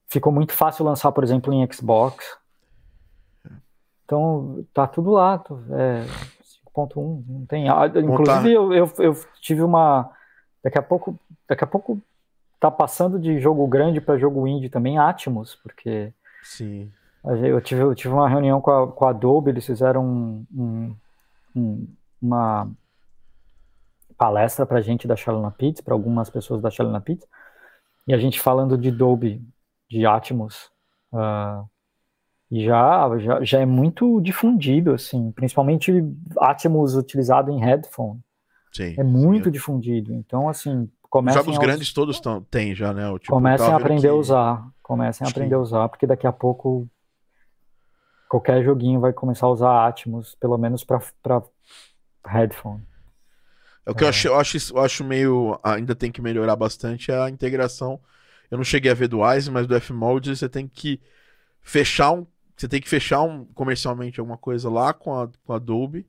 ficou muito fácil lançar, por exemplo, em Xbox. Então, tá tudo lá. É, 5.1, não tem. Ah, inclusive, eu, eu, eu, tive uma. Daqui a pouco. Daqui a pouco tá passando de jogo grande para jogo indie também, Atmos, porque. Sim. Eu tive, eu tive uma reunião com a, com a Adobe, eles fizeram um, um, um, uma palestra pra gente da Shalona Pitts, para algumas pessoas da Shalona Pitts, e a gente falando de Dolby, de Atmos. Uh, e já, já, já é muito difundido, assim, principalmente Atmos utilizado em headphone. Sim, é muito sim. difundido. Então, assim, comecem Jogos grandes todos tão, tem já, né? O, tipo, comecem a aprender que... a usar. Comecem a aprender a usar, porque daqui a pouco qualquer joguinho vai começar a usar Atmos, pelo menos para headphone. É o que é. Eu, acho, eu, acho, eu acho meio. Ainda tem que melhorar bastante a integração. Eu não cheguei a ver do Wise, mas do F-Mode você tem que fechar um você tem que fechar um, comercialmente alguma coisa lá com a, com a Adobe.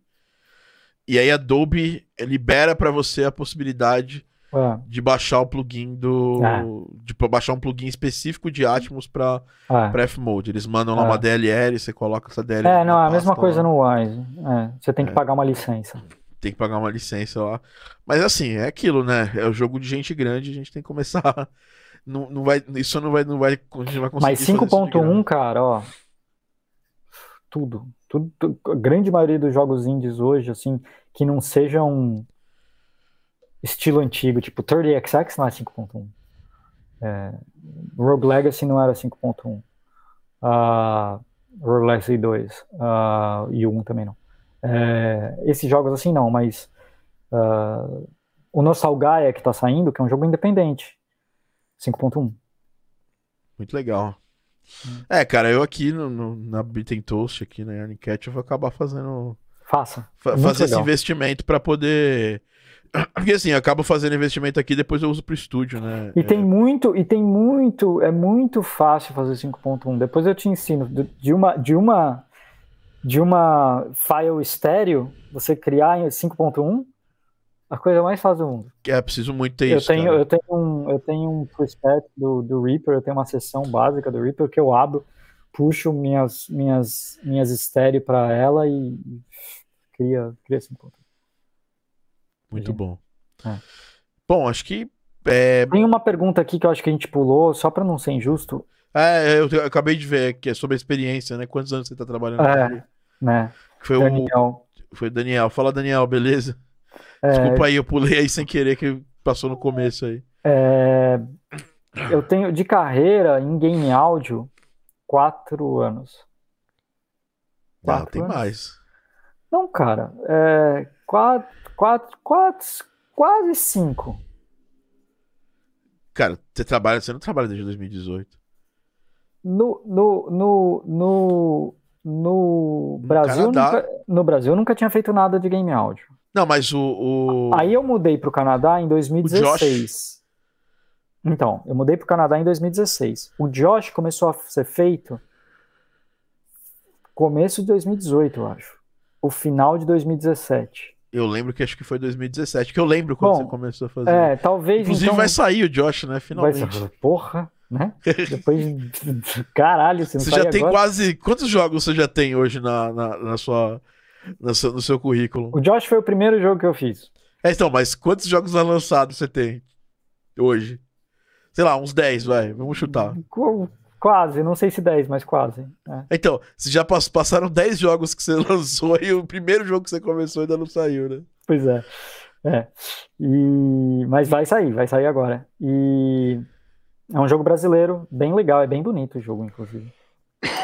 E aí a Adobe libera para você a possibilidade é. de baixar o plugin do. É. De baixar um plugin específico de Atmos para é. F-Mode. Eles mandam lá uma DLL, você coloca essa DLL. É, não, é a mesma coisa lá. no Wise. É, você tem que é. pagar uma licença. Tem que pagar uma licença lá. Mas assim, é aquilo, né? É o jogo de gente grande, a gente tem que começar. Não, não vai, isso não vai, não vai, a gente vai conseguir. Mas 5.1, cara, ó tudo, tudo, tudo, a grande maioria dos jogos indies hoje, assim, que não sejam estilo antigo, tipo 30XX não é 5.1. É, Rogue Legacy não era 5.1. Uh, Rogue Legacy 2 uh, e o 1 também não. É, esses jogos assim não, mas uh, o Nostalgaia que tá saindo, que é um jogo independente, 5.1. Muito legal. É, cara, eu aqui no, no, na Beaten Toast, aqui na Yarncat, eu vou acabar fazendo. Faça. Fa fazer esse investimento para poder. Porque assim, eu acabo fazendo investimento aqui depois eu uso pro estúdio, né? E é... tem muito, e tem muito, é muito fácil fazer 5.1. Depois eu te ensino de uma de uma de uma file estéreo, você criar em 5.1 a coisa mais fácil do mundo. É, preciso muito ter eu isso. Tenho, eu, tenho um, eu tenho um preset do, do Reaper, eu tenho uma seção básica do Reaper que eu abro, puxo minhas, minhas, minhas estéreo para ela e cria, cria esse ponto. Muito bom. É. Bom, acho que. É... Tem uma pergunta aqui que eu acho que a gente pulou, só para não ser injusto. É, eu, eu, acabei de ver que é sobre a experiência, né? Quantos anos você está trabalhando? É, né? Foi Daniel. O, foi Daniel. Fala, Daniel, beleza? É... Desculpa aí, eu pulei aí sem querer que passou no começo aí. É... Eu tenho de carreira em game áudio quatro anos. Quatro ah, tem anos? mais. Não, cara, é quatro, quatro, quatro, quase cinco. Cara, você trabalha, você não trabalha desde 2018. No, no, no, no, no Brasil, nunca, no Brasil eu nunca tinha feito nada de game áudio. Não, mas o. o... Aí eu mudei para o Canadá em 2016. Então, eu mudei para o Canadá em 2016. O Josh começou a ser feito começo de 2018, eu acho. O final de 2017. Eu lembro que acho que foi 2017, que eu lembro quando Bom, você começou a fazer. É, talvez. Inclusive então... vai sair o Josh, né? Finalmente. Vai... Porra, né? Depois. Caralho, você não Você já tem agora? quase. Quantos jogos você já tem hoje na, na, na sua no seu, no seu currículo. O Josh foi o primeiro jogo que eu fiz. É, então, mas quantos jogos lançados você tem hoje? Sei lá, uns 10, vai. Vamos chutar. Quase, não sei se 10, mas quase. É. Então, se já passaram 10 jogos que você lançou e o primeiro jogo que você começou ainda não saiu, né? Pois é. É. E... Mas vai sair, vai sair agora. E é um jogo brasileiro, bem legal, é bem bonito o jogo, inclusive.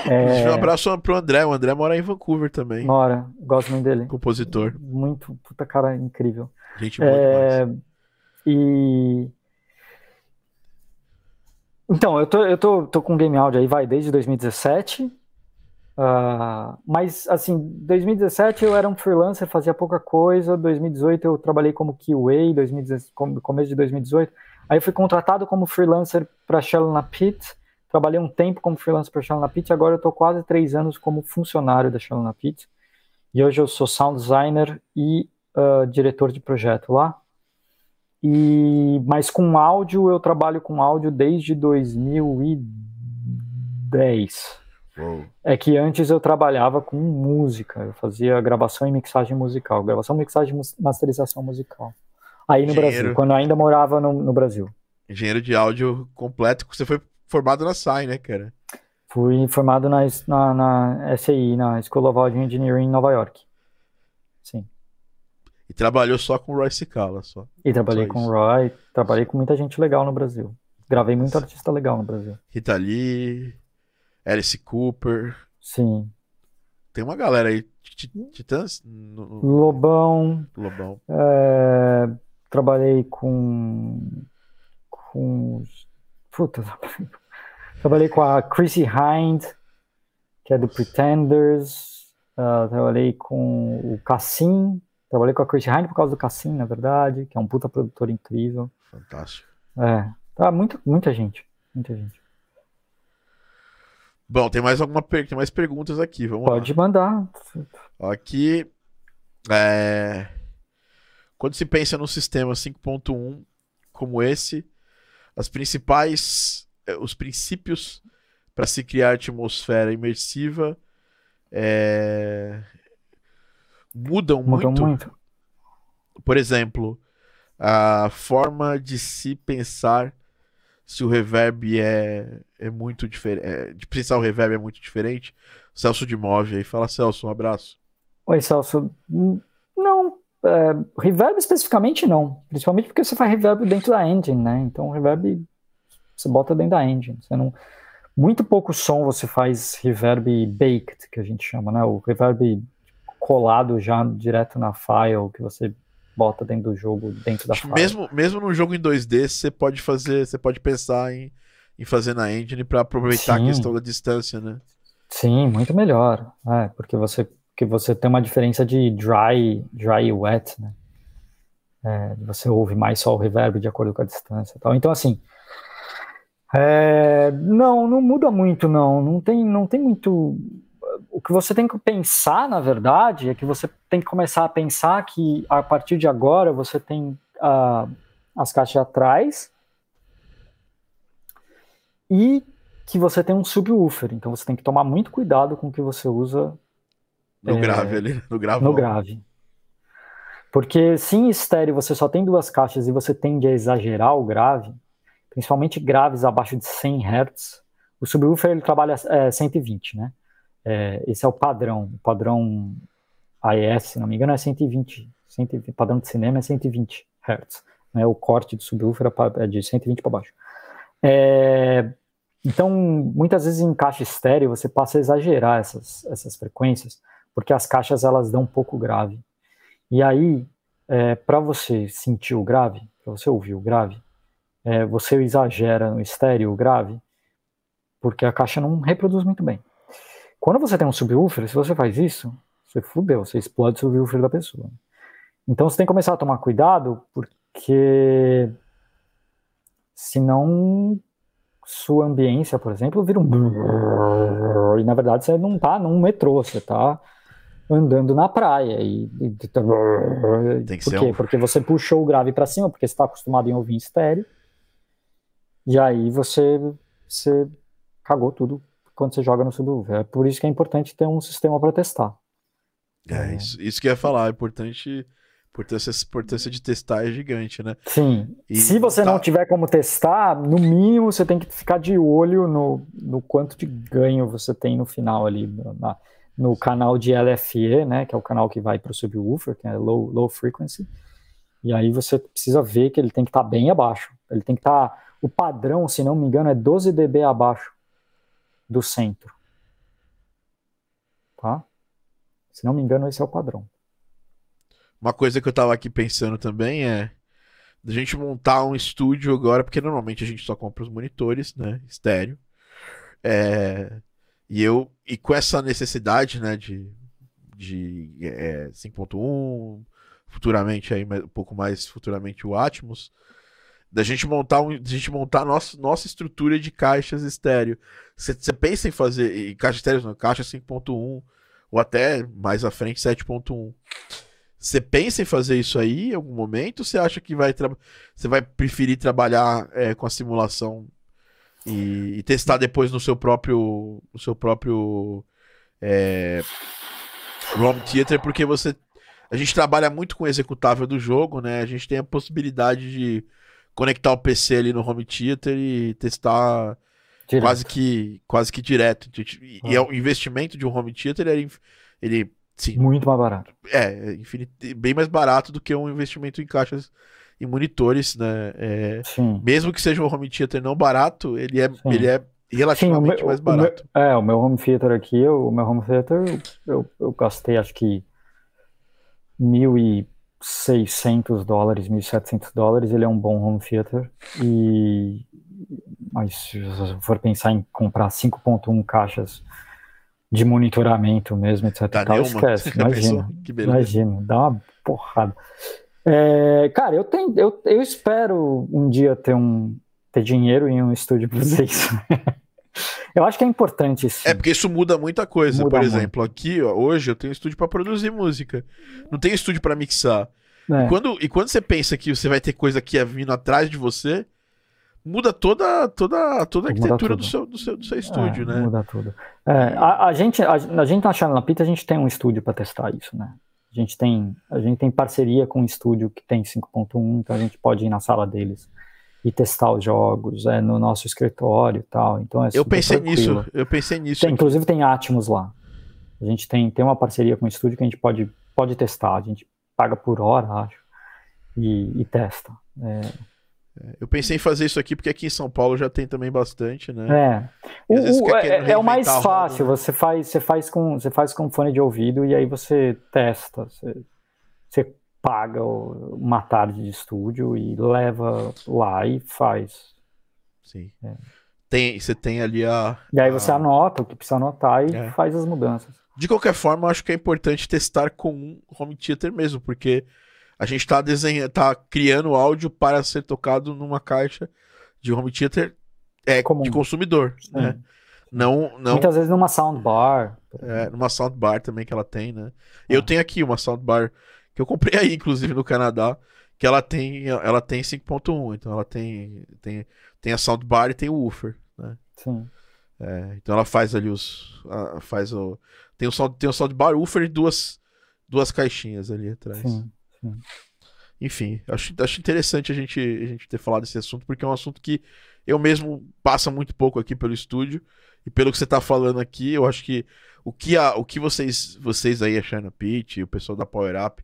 É... Um abraço pro André. O André mora em Vancouver também. Mora, gosto muito dele. Compositor. Muito, puta cara incrível. Gente boa é... E. Então, eu tô, eu tô, tô com Game Audio aí, vai, desde 2017. Uh, mas, assim, 2017 eu era um freelancer, fazia pouca coisa. 2018 eu trabalhei como QA, 2017, começo de 2018. Aí eu fui contratado como freelancer para Shell na Pit. Trabalhei um tempo como freelancer para Shell na Pit. Agora eu estou quase três anos como funcionário da Shell na Pit. E hoje eu sou sound designer e uh, diretor de projeto lá. E, mas com áudio, eu trabalho com áudio desde 2010. Uou. É que antes eu trabalhava com música, eu fazia gravação e mixagem musical, gravação, mixagem, masterização musical. Aí no Engenheiro... Brasil, quando eu ainda morava no, no, Brasil. Engenheiro de áudio completo, você foi formado na SAI, né, cara? Fui formado na, na, na SAI, na School of Audio Engineering em Nova York. Sim. E trabalhou só com o Roy Cicala, só. E trabalhei só com o Roy, trabalhei com muita gente legal no Brasil. Gravei muito artista legal no Brasil. Rita Lee, Alice Cooper. Sim. Tem uma galera aí. Titãs? Lobão. Lobão. É, trabalhei com. Com. Puta, trabalhei com a Chrissy Hind, que é do Pretenders. Uh, trabalhei com o Cassim. Trabalhei com a Chrissy Hind por causa do Cassim, na verdade, que é um puta produtor incrível. Fantástico. É. Tá, muita, muita gente. Muita gente. Bom, tem mais alguma per... tem mais perguntas aqui, vamos Pode lá. mandar. Aqui, é... quando se pensa num sistema 5.1 como esse, as principais, é, os princípios para se criar atmosfera imersiva é... mudam, mudam muito. muito. Por exemplo, a forma de se pensar se o reverb é, é muito diferente. É, de pensar o reverb é muito diferente. Celso de Move aí. Fala, Celso, um abraço. Oi, Celso. Não, é, reverb especificamente não. Principalmente porque você faz reverb dentro da engine, né? Então reverb você bota dentro da engine. Você não, muito pouco som você faz reverb baked, que a gente chama, né? O reverb colado já direto na file que você bota dentro do jogo, dentro da fase. Mesmo, mesmo no jogo em 2D, você pode fazer, você pode pensar em, em fazer na engine para aproveitar Sim. a questão da distância, né? Sim, muito melhor. É, porque você, porque você tem uma diferença de dry, dry e wet, né? É, você ouve mais só o reverb de acordo com a distância tal. Então, assim, é, não, não muda muito, não. Não tem, não tem muito o que você tem que pensar, na verdade, é que você tem que começar a pensar que a partir de agora você tem uh, as caixas atrás e que você tem um subwoofer. Então você tem que tomar muito cuidado com o que você usa no é, grave ali, no grave. No grave. Porque se em estéreo você só tem duas caixas e você tende a exagerar o grave, principalmente graves abaixo de 100 Hz, o subwoofer ele trabalha é, 120, né? É, esse é o padrão. O padrão AES, se não me engano, é 120. 120 padrão de cinema é 120 Hz. Né? O corte do subwoofer é, é de 120 para baixo. É, então, muitas vezes em caixa estéreo você passa a exagerar essas, essas frequências, porque as caixas elas dão um pouco grave. E aí, é, para você sentir o grave, para você ouvir o grave, é, você exagera no estéreo o grave, porque a caixa não reproduz muito bem. Quando você tem um subwoofer, se você faz isso, você fudeu, você explode o subwoofer da pessoa. Então você tem que começar a tomar cuidado, porque senão sua ambiência, por exemplo, vira um e na verdade você não tá num metrô, você tá andando na praia e, e Tem que por quê? Um... Porque você puxou o grave para cima, porque você está acostumado em ouvir em estéreo. E aí você você cagou tudo quando você joga no subwoofer. É por isso que é importante ter um sistema para testar. É, é, Isso, isso que eu ia falar, é importante. Importância, importância de testar é gigante, né? Sim. E Se você tá... não tiver como testar, no mínimo você tem que ficar de olho no, no quanto de ganho você tem no final ali, na, no canal de LFE, né? Que é o canal que vai para o subwoofer, que é low, low frequency. E aí você precisa ver que ele tem que estar tá bem abaixo. Ele tem que estar. Tá, o padrão, se não me engano, é 12 dB abaixo do centro. Tá? Se não me engano, esse é o padrão. Uma coisa que eu tava aqui pensando também é da gente montar um estúdio agora, porque normalmente a gente só compra os monitores, né, estéreo. É... E eu e com essa necessidade, né, de, de é, 5.1, futuramente aí um pouco mais futuramente o Atmos, da gente montar um, da gente montar nossa nossa estrutura de caixas estéreo. Você pensa em fazer em caixa estéreo, não, caixa 5.1 ou até mais à frente 7.1. Você pensa em fazer isso aí em algum momento? Você acha que vai você vai preferir trabalhar é, com a simulação e, e, testar depois no seu próprio no seu próprio é, ROM Theater porque você a gente trabalha muito com o executável do jogo, né? A gente tem a possibilidade de conectar o PC ali no Home Theater e testar direto. quase que quase que direto. E, ah. e é o investimento de um Home Theater ele, ele sim, muito mais barato. É, é infinito, bem mais barato do que um investimento em caixas e monitores, né? É, mesmo que seja um home theater não barato, ele é, ele é relativamente Sim, meu, mais barato. O meu, é, o meu home theater aqui, o meu home theater, eu, eu gastei acho que 1.600 dólares, 1.700 dólares, ele é um bom home theater, e mas se for pensar em comprar 5.1 caixas de monitoramento mesmo, etc. Tal, esquece, imagina, imagina, dá uma porrada. É, cara, eu, tenho, eu, eu espero um dia ter, um, ter dinheiro em um estúdio para fazer isso. eu acho que é importante isso. É porque isso muda muita coisa. Muda Por exemplo, muito. aqui ó, hoje eu tenho estúdio para produzir música. Não tem estúdio para mixar. É. E, quando, e quando você pensa que você vai ter coisa que é vindo atrás de você, muda toda, toda, toda a arquitetura do seu, do, seu, do seu estúdio, é, né? Muda tudo. É, a, a, gente, a, a gente na Channel Pita, a gente tem um estúdio para testar isso, né? A gente tem, a gente tem parceria com um estúdio que tem 5.1, então a gente pode ir na sala deles e testar os jogos, é no nosso escritório e tal. Então é eu pensei tranquilo. nisso, eu pensei nisso. Tem, inclusive tem Atmos lá. A gente tem, tem uma parceria com um estúdio que a gente pode, pode testar. A gente paga por hora, acho, e, e testa. É, eu pensei em fazer isso aqui porque aqui em São Paulo já tem também bastante, né? É. O, o, é, é, o mais fácil. Você faz, você faz com, você faz com fone de ouvido e aí você testa. Você, você paga uma tarde de estúdio e leva lá e faz. Sim. É. Tem, você tem ali a. E aí você anota o que precisa anotar e é. faz as mudanças. De qualquer forma, eu acho que é importante testar com um home theater mesmo, porque a gente está desenhando, tá criando áudio para ser tocado numa caixa de home theater é, de consumidor, né? Não, não... Muitas vezes numa soundbar. É, numa soundbar também que ela tem, né? Eu ah. tenho aqui uma soundbar que eu comprei aí, inclusive, no Canadá, que ela tem, ela tem 5.1, então ela tem, tem, tem a soundbar e tem o woofer, né? Sim. É, então ela faz ali os, a, faz o, tem o sound, tem o soundbar, woofer e duas, duas caixinhas ali atrás. Sim. Enfim, acho, acho interessante a gente, a gente ter falado desse assunto, porque é um assunto que eu mesmo passa muito pouco aqui pelo estúdio. E pelo que você está falando aqui, eu acho que o que, a, o que vocês, vocês aí, a China Pitch e o pessoal da Power Up,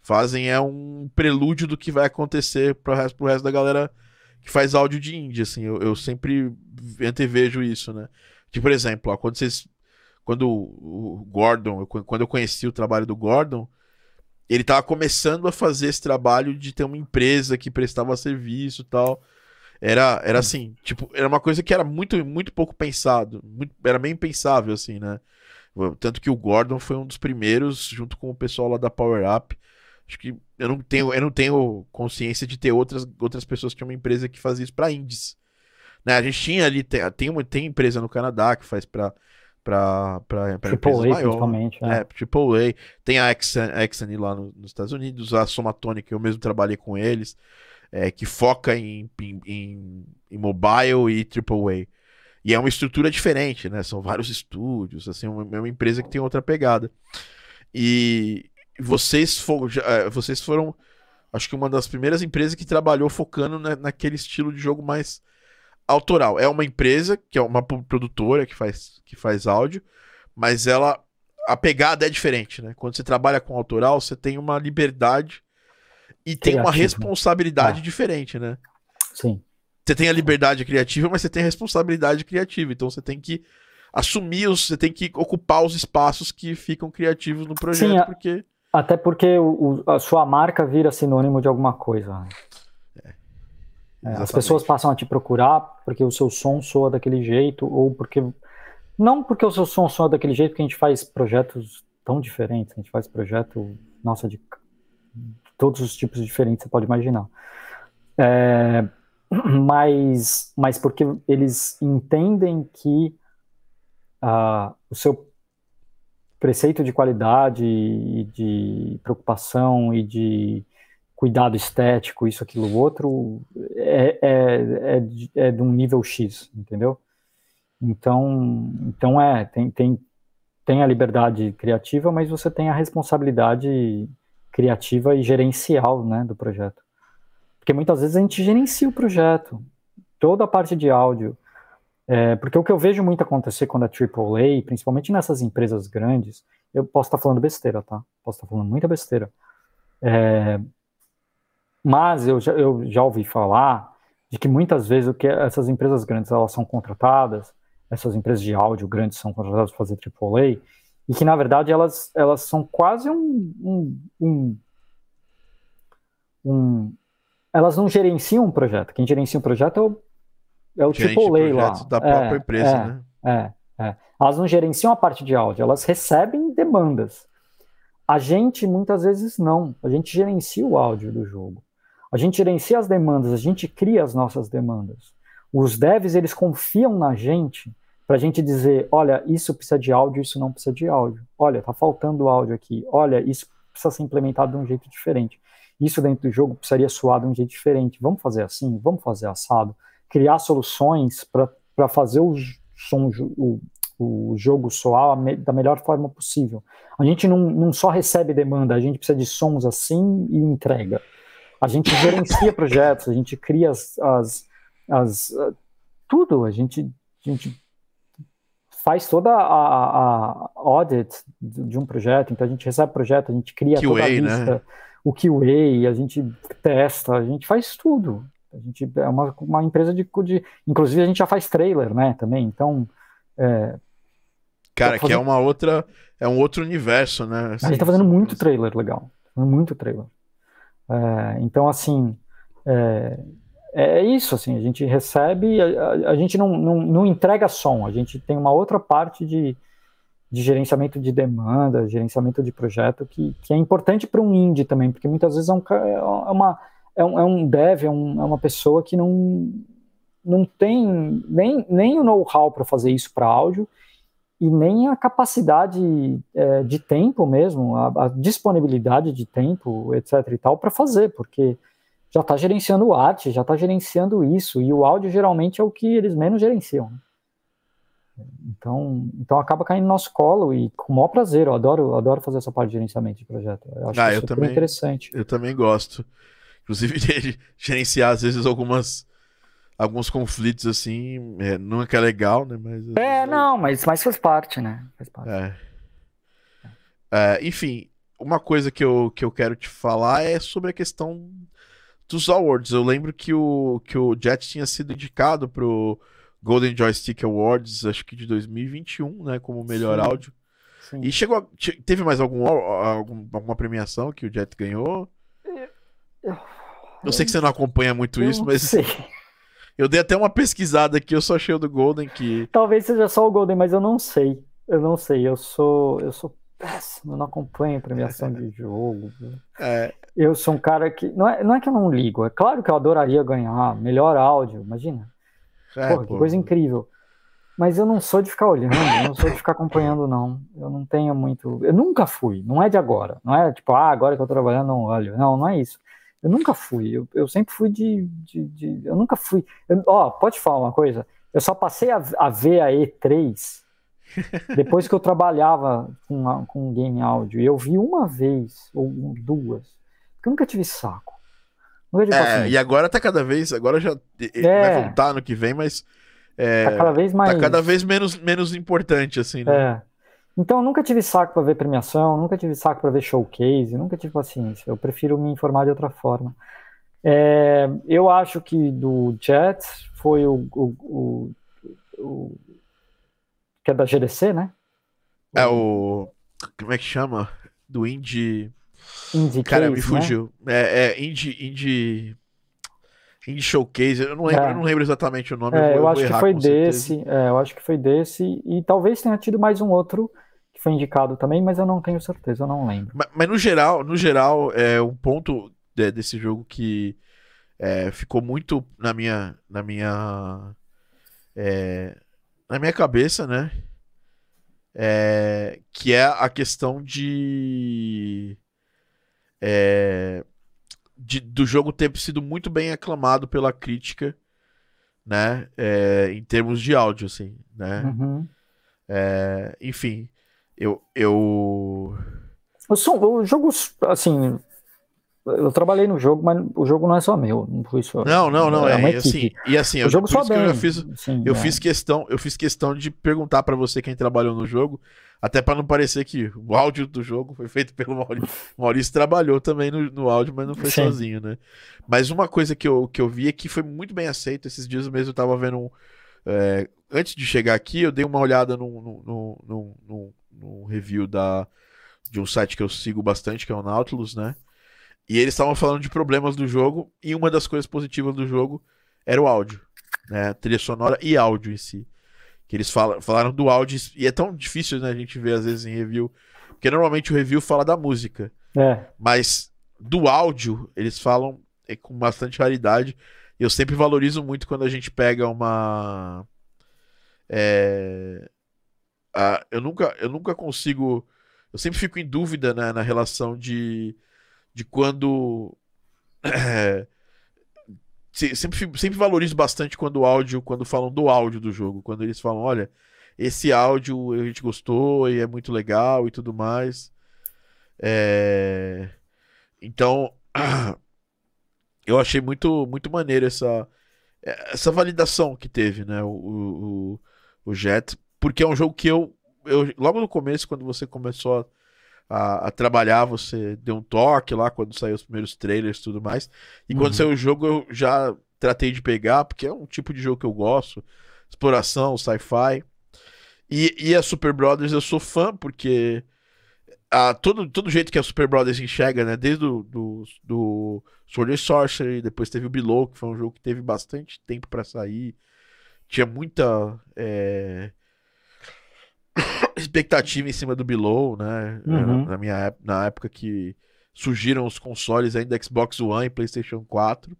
fazem é um prelúdio do que vai acontecer para o resto, resto da galera que faz áudio de indie, assim. Eu, eu sempre antevejo isso, né? Tipo, por exemplo, ó, quando vocês. Quando o Gordon, quando eu conheci o trabalho do Gordon, ele estava começando a fazer esse trabalho de ter uma empresa que prestava serviço e tal. Era, era assim, tipo, era uma coisa que era muito, muito pouco pensado. Muito, era bem pensável, assim, né? Tanto que o Gordon foi um dos primeiros, junto com o pessoal lá da Power Up. Acho que eu não tenho, eu não tenho consciência de ter outras, outras pessoas que tinham uma empresa que fazia isso para indies. Né? A gente tinha ali, tem, tem, uma, tem empresa no Canadá que faz para para empresas maiores. É. é, AAA. Tem a Exxon lá no, nos Estados Unidos, a Somatonic, eu mesmo trabalhei com eles, é, que foca em, em, em mobile e AAA. E é uma estrutura diferente, né? São vários estúdios, assim, uma, é uma empresa que tem outra pegada. E vocês, for, é, vocês foram, acho que uma das primeiras empresas que trabalhou focando na, naquele estilo de jogo mais autoral. É uma empresa, que é uma produtora que faz, que faz áudio, mas ela. A pegada é diferente, né? Quando você trabalha com autoral, você tem uma liberdade e tem uma responsabilidade ah. diferente, né? Sim. Você tem a liberdade criativa, mas você tem a responsabilidade criativa. Então você tem que assumir os. Você tem que ocupar os espaços que ficam criativos no projeto, Sim, porque. Até porque o, a sua marca vira sinônimo de alguma coisa. É, as pessoas passam a te procurar porque o seu som soa daquele jeito ou porque Não porque o seu som soa daquele jeito, que a gente faz projetos tão diferentes, a gente faz projeto, nossa, de todos os tipos diferentes, você pode imaginar. É, mas, mas porque eles entendem que uh, o seu preceito de qualidade e de preocupação e de cuidado estético, isso, aquilo, outro, é, é, é, de, é de um nível X, entendeu? Então, então é, tem, tem, tem a liberdade criativa, mas você tem a responsabilidade criativa e gerencial, né, do projeto. Porque muitas vezes a gente gerencia o projeto, toda a parte de áudio, é, porque o que eu vejo muito acontecer quando é AAA, principalmente nessas empresas grandes, eu posso estar falando besteira, tá? Posso estar falando muita besteira. É, mas eu já, eu já ouvi falar de que muitas vezes o que essas empresas grandes elas são contratadas, essas empresas de áudio grandes são contratadas para fazer AAA, e que na verdade elas, elas são quase um, um, um, um elas não gerenciam um projeto. Quem gerencia um projeto é o é o Gerente AAA lá. da própria é, empresa, é, né? É, é. Elas não gerenciam a parte de áudio, elas recebem demandas. A gente, muitas vezes, não. A gente gerencia o áudio do jogo. A gente gerencia as demandas, a gente cria as nossas demandas. Os devs, eles confiam na gente para a gente dizer, olha, isso precisa de áudio, isso não precisa de áudio. Olha, tá faltando áudio aqui. Olha, isso precisa ser implementado de um jeito diferente. Isso dentro do jogo precisaria soar de um jeito diferente. Vamos fazer assim? Vamos fazer assado? criar soluções para fazer o som, o, o jogo soar da melhor forma possível. A gente não, não só recebe demanda, a gente precisa de sons assim e entrega. A gente gerencia projetos, a gente cria as, as, as tudo, a gente, a gente faz toda a, a, audit de um projeto, então a gente recebe projeto, a gente cria QA, toda a lista, né? o QA, a gente testa, a gente faz tudo. A gente é uma, uma empresa de, de. Inclusive, a gente já faz trailer, né? Também. Então. É, Cara, que é uma outra. É um outro universo, né? Assim, a gente tá fazendo muito trailer legal. Muito trailer. É, então, assim. É, é isso, assim, a gente recebe, a, a, gente não, não, não, entrega som, a gente tem uma outra parte de, de gerenciamento de demanda, gerenciamento de projeto, que, que é importante para um indie também, porque muitas vezes é, um, é uma, é um, é um dev, é, um, é uma pessoa que não, não tem nem, nem o know-how para fazer isso para áudio e nem a capacidade é, de tempo mesmo, a, a, disponibilidade de tempo, etc e tal, para fazer, porque já está gerenciando arte, já está gerenciando isso, e o áudio geralmente é o que eles menos gerenciam. Né? Então, então acaba caindo no nosso colo e com o maior prazer, eu adoro, adoro fazer essa parte de gerenciamento de projeto. Eu acho ah, eu também, interessante. Eu também gosto. Inclusive, de gerenciar, às vezes, algumas alguns conflitos assim, é, não é que é legal, né? Mas, é, não, mas, mas faz parte, né? Faz parte. É. É, enfim, uma coisa que eu, que eu quero te falar é sobre a questão dos awards. Eu lembro que o, que o Jet tinha sido indicado pro Golden Joystick Awards, acho que de 2021, né? Como melhor Sim. áudio. Sim. E chegou. A, teve mais algum, algum, alguma premiação que o Jet ganhou? Eu, eu sei que você não acompanha muito isso, mas. Sei. Eu dei até uma pesquisada aqui, eu só achei o do Golden que. Talvez seja só o Golden, mas eu não sei. Eu não sei. Eu sou. Eu sou péssimo, eu não acompanho premiação de jogo. É. Eu sou um cara que. Não é, não é que eu não ligo, é claro que eu adoraria ganhar melhor áudio, imagina. É, Porra, que coisa incrível. Mas eu não sou de ficar olhando, eu não sou de ficar acompanhando, não. Eu não tenho muito. Eu nunca fui, não é de agora. Não é tipo, ah, agora que eu tô trabalhando, não olho. Não, não é isso. Eu nunca fui. Eu, eu sempre fui de, de, de Eu nunca fui. Eu, ó, pode falar uma coisa? Eu só passei a, a ver a E3 depois que eu trabalhava com, a, com game áudio. E eu vi uma vez, ou duas. Porque eu nunca tive saco. Nunca tive é, e agora tá cada vez. Agora já é, vai voltar no que vem, mas. É, tá cada vez mais. Tá cada vez menos, menos importante, assim, né? É. Então, eu nunca tive saco para ver premiação, nunca tive saco para ver showcase, nunca tive paciência. Eu prefiro me informar de outra forma. É, eu acho que do Jets foi o, o, o, o, que é da GDC, né? É o como é que chama? Do Indie. Indie Cara, Case, me né? fugiu. Né? É, é Indie, Indie. Indie Showcase, eu não lembro, é. eu não lembro exatamente o nome. É, eu, eu acho que foi desse, é, eu acho que foi desse, e talvez tenha tido mais um outro que foi indicado também, mas eu não tenho certeza, eu não lembro. Mas, mas no geral, no geral, é um ponto de, desse jogo que é, ficou muito na minha, na minha, é, na minha cabeça, né? É, que é a questão de, é, de, do jogo ter sido muito bem aclamado pela crítica, né? É, em termos de áudio, assim, né? Uhum. É, enfim, eu, eu... O, som, o jogo, assim, eu trabalhei no jogo, mas o jogo não é só meu. Não, foi só, não, não, não. É, é assim, e assim, o eu, jogo só bem. Eu, fiz, sim, eu é. fiz questão, eu fiz questão de perguntar para você quem trabalhou no jogo, até para não parecer que o áudio do jogo foi feito pelo Maurício. O Maurício trabalhou também no, no áudio, mas não foi sim. sozinho, né? Mas uma coisa que eu, que eu vi é que foi muito bem aceito. Esses dias mesmo eu tava vendo um. É, antes de chegar aqui, eu dei uma olhada no, no, no, no, no review da, de um site que eu sigo bastante, que é o Nautilus, né? E eles estavam falando de problemas do jogo, e uma das coisas positivas do jogo era o áudio, né? Trilha sonora e áudio em si. Que eles falam, falaram do áudio, e é tão difícil, né, a gente ver às vezes em review, porque normalmente o review fala da música. É. Mas do áudio, eles falam é, com bastante raridade. Eu sempre valorizo muito quando a gente pega uma. É, eu, nunca, eu nunca consigo. Eu sempre fico em dúvida né, na relação de de quando. Sempre, sempre valorizo bastante quando o áudio, quando falam do áudio do jogo, quando eles falam, olha, esse áudio a gente gostou e é muito legal e tudo mais. É... Então, eu achei muito, muito maneiro essa, essa validação que teve, né, o, o, o Jet, porque é um jogo que eu, eu logo no começo, quando você começou a a, a, trabalhar, você deu um toque lá quando saiu os primeiros trailers e tudo mais. E uhum. quando saiu o jogo, eu já tratei de pegar, porque é um tipo de jogo que eu gosto. Exploração, sci-fi. E, e a Super Brothers eu sou fã, porque a, todo, todo jeito que a Super Brothers enxerga, né? Desde do, do, do Sword and Sorcery, depois teve o Below, que foi um jogo que teve bastante tempo para sair. Tinha muita. É expectativa em cima do Below, né? Uhum. Na, minha na época que surgiram os consoles ainda Xbox One e PlayStation 4.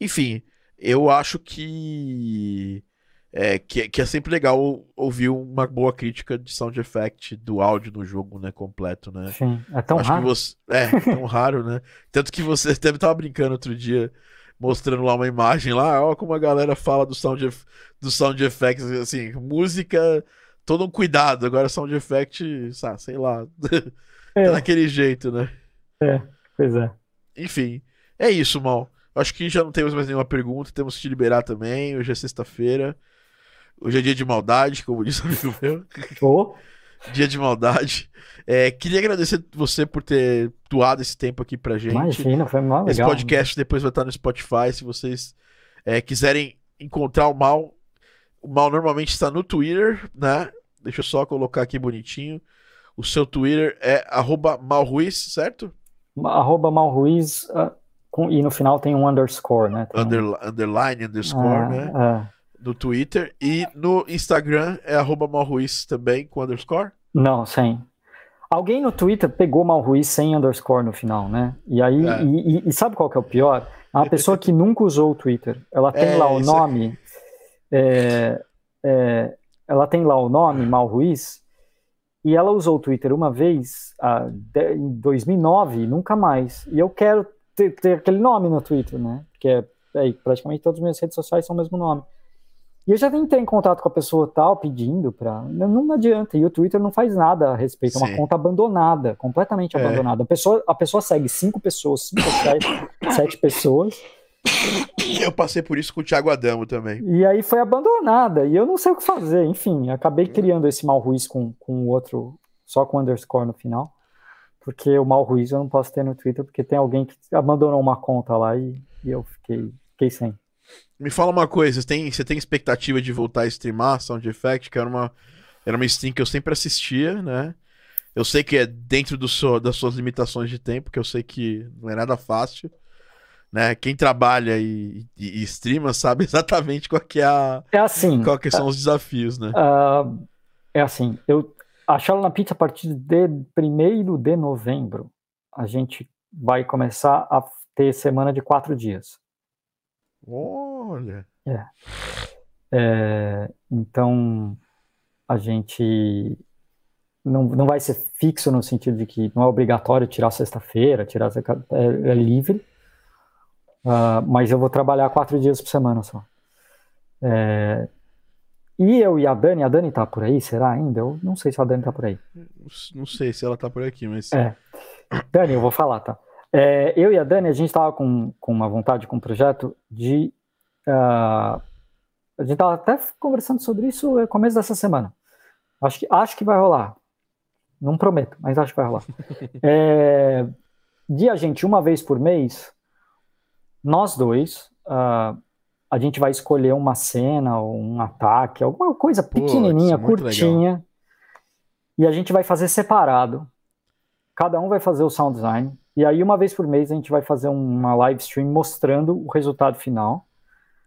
Enfim, eu acho que é, que, que, é sempre legal ouvir uma boa crítica de sound effect do áudio no jogo, né, completo, né? Sim, é tão acho raro. Você, é, tão raro, né? Tanto que você deve estar brincando outro dia mostrando lá uma imagem lá, ó como a galera fala do sound, do sound effects, assim, música, todo um cuidado, agora sound effect, sei lá, é. tá daquele jeito, né? É, pois é. Enfim, é isso, Mal. Acho que já não temos mais nenhuma pergunta, temos que te liberar também, hoje é sexta-feira, hoje é dia de maldade, como disse o amigo meu. Oh. Dia de maldade. É, queria agradecer você por ter doado esse tempo aqui pra gente. Imagina, foi mal legal. Esse podcast depois vai estar no Spotify. Se vocês é, quiserem encontrar o Mal, o Mal normalmente está no Twitter, né? Deixa eu só colocar aqui bonitinho. O seu Twitter é malruiz, certo? Arroba malruiz, uh, com, e no final tem um underscore, né? Under, um... Underline, underscore, ah, né? É no Twitter. E no Instagram é arroba Malruiz também, com underscore? Não, sem. Alguém no Twitter pegou Malruiz sem underscore no final, né? E aí, é. e, e, e, sabe qual que é o pior? É uma pessoa que nunca usou o Twitter. Ela tem é, lá o nome. É, é, ela tem lá o nome, Malruiz, e ela usou o Twitter uma vez a, de, em 2009 e nunca mais. E eu quero ter, ter, aquele nome no Twitter, né? Porque é, é, praticamente todas as minhas redes sociais são o mesmo nome. E eu já tentei em contato com a pessoa tal, pedindo para. Não, não, adianta. E o Twitter não faz nada a respeito. É uma conta abandonada, completamente é. abandonada. A pessoa, a pessoa segue cinco pessoas, cinco, sete, sete pessoas. Eu passei por isso com o Thiago Adamo também. E aí foi abandonada. E eu não sei o que fazer. Enfim, acabei criando esse mal ruiz com, com o outro, só com underscore no final. Porque o mal ruiz eu não posso ter no Twitter, porque tem alguém que abandonou uma conta lá e, e eu fiquei, fiquei sem. Me fala uma coisa, você tem, você tem expectativa de voltar a streamar Sound Effect, que era uma, era uma stream que eu sempre assistia, né? Eu sei que é dentro do seu, das suas limitações de tempo, que eu sei que não é nada fácil, né? Quem trabalha e, e, e streama sabe exatamente qual que é a. É assim. Qual que são os desafios, né? Uh, é assim, eu. A Charla na Pizza, a partir de 1 de novembro, a gente vai começar a ter semana de quatro dias. Olha! É. é então, a gente não, não vai ser fixo no sentido de que não é obrigatório tirar sexta-feira, tirar é, é livre, uh, mas eu vou trabalhar quatro dias por semana só. É, e eu e a Dani, a Dani tá por aí, será ainda? Eu não sei se a Dani tá por aí. Não sei se ela tá por aqui, mas. É. Dani, eu vou falar, tá? É, eu e a Dani, a gente tava com, com uma vontade, com um projeto de. Uh, a gente tava até conversando sobre isso no começo dessa semana. Acho que, acho que vai rolar. Não prometo, mas acho que vai rolar. é, de a gente, uma vez por mês, nós dois, uh, a gente vai escolher uma cena ou um ataque, alguma coisa pequenininha, Pô, curtinha, legal. e a gente vai fazer separado. Cada um vai fazer o sound design, e aí uma vez por mês a gente vai fazer uma live stream mostrando o resultado final.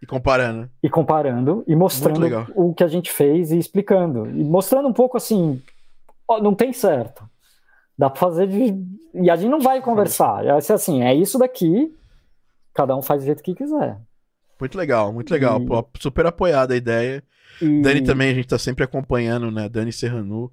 E comparando. E comparando, e mostrando o que a gente fez e explicando. E mostrando um pouco assim, ó, não tem certo. Dá para fazer de... E a gente não vai conversar. Vai ser assim, é isso daqui, cada um faz do jeito que quiser. Muito legal, muito legal. E... Pô, super apoiada a ideia. E... Dani também, a gente tá sempre acompanhando, né? Dani Serranu,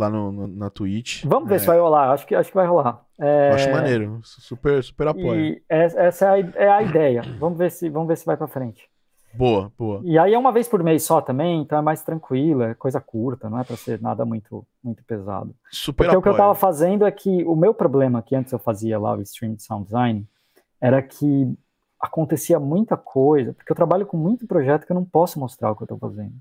lá no, no na Twitch. Vamos ver é... se vai rolar. Acho que, acho que vai rolar. É... Acho maneiro. Super, super apoio. E essa é a, é a ideia. Vamos ver se, vamos ver se vai para frente. Boa, boa. E aí é uma vez por mês só também, então é mais tranquilo, é coisa curta, não é para ser nada muito muito pesado. Super Porque apoio. o que eu estava fazendo é que o meu problema que antes eu fazia lá o stream de sound design era que acontecia muita coisa, porque eu trabalho com muito projeto que eu não posso mostrar o que eu estou fazendo.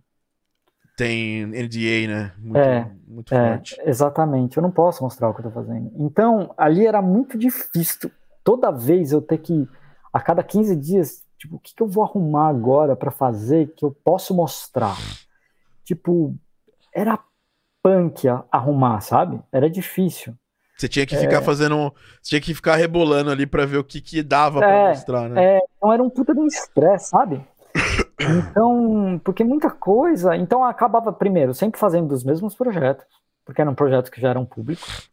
Tem NDA, né? Muito, é, muito é, forte. Exatamente, eu não posso mostrar o que eu estou fazendo. Então, ali era muito difícil. Toda vez eu ter que, a cada 15 dias, tipo, o que, que eu vou arrumar agora para fazer que eu posso mostrar? Tipo, era punk arrumar, sabe? Era difícil. Você tinha que ficar é... fazendo. Você tinha que ficar rebolando ali para ver o que, que dava é, para mostrar, né? É, então era um puta de um estresse, sabe? Então, porque muita coisa. Então acabava, primeiro, sempre fazendo os mesmos projetos, porque eram projetos que já eram públicos.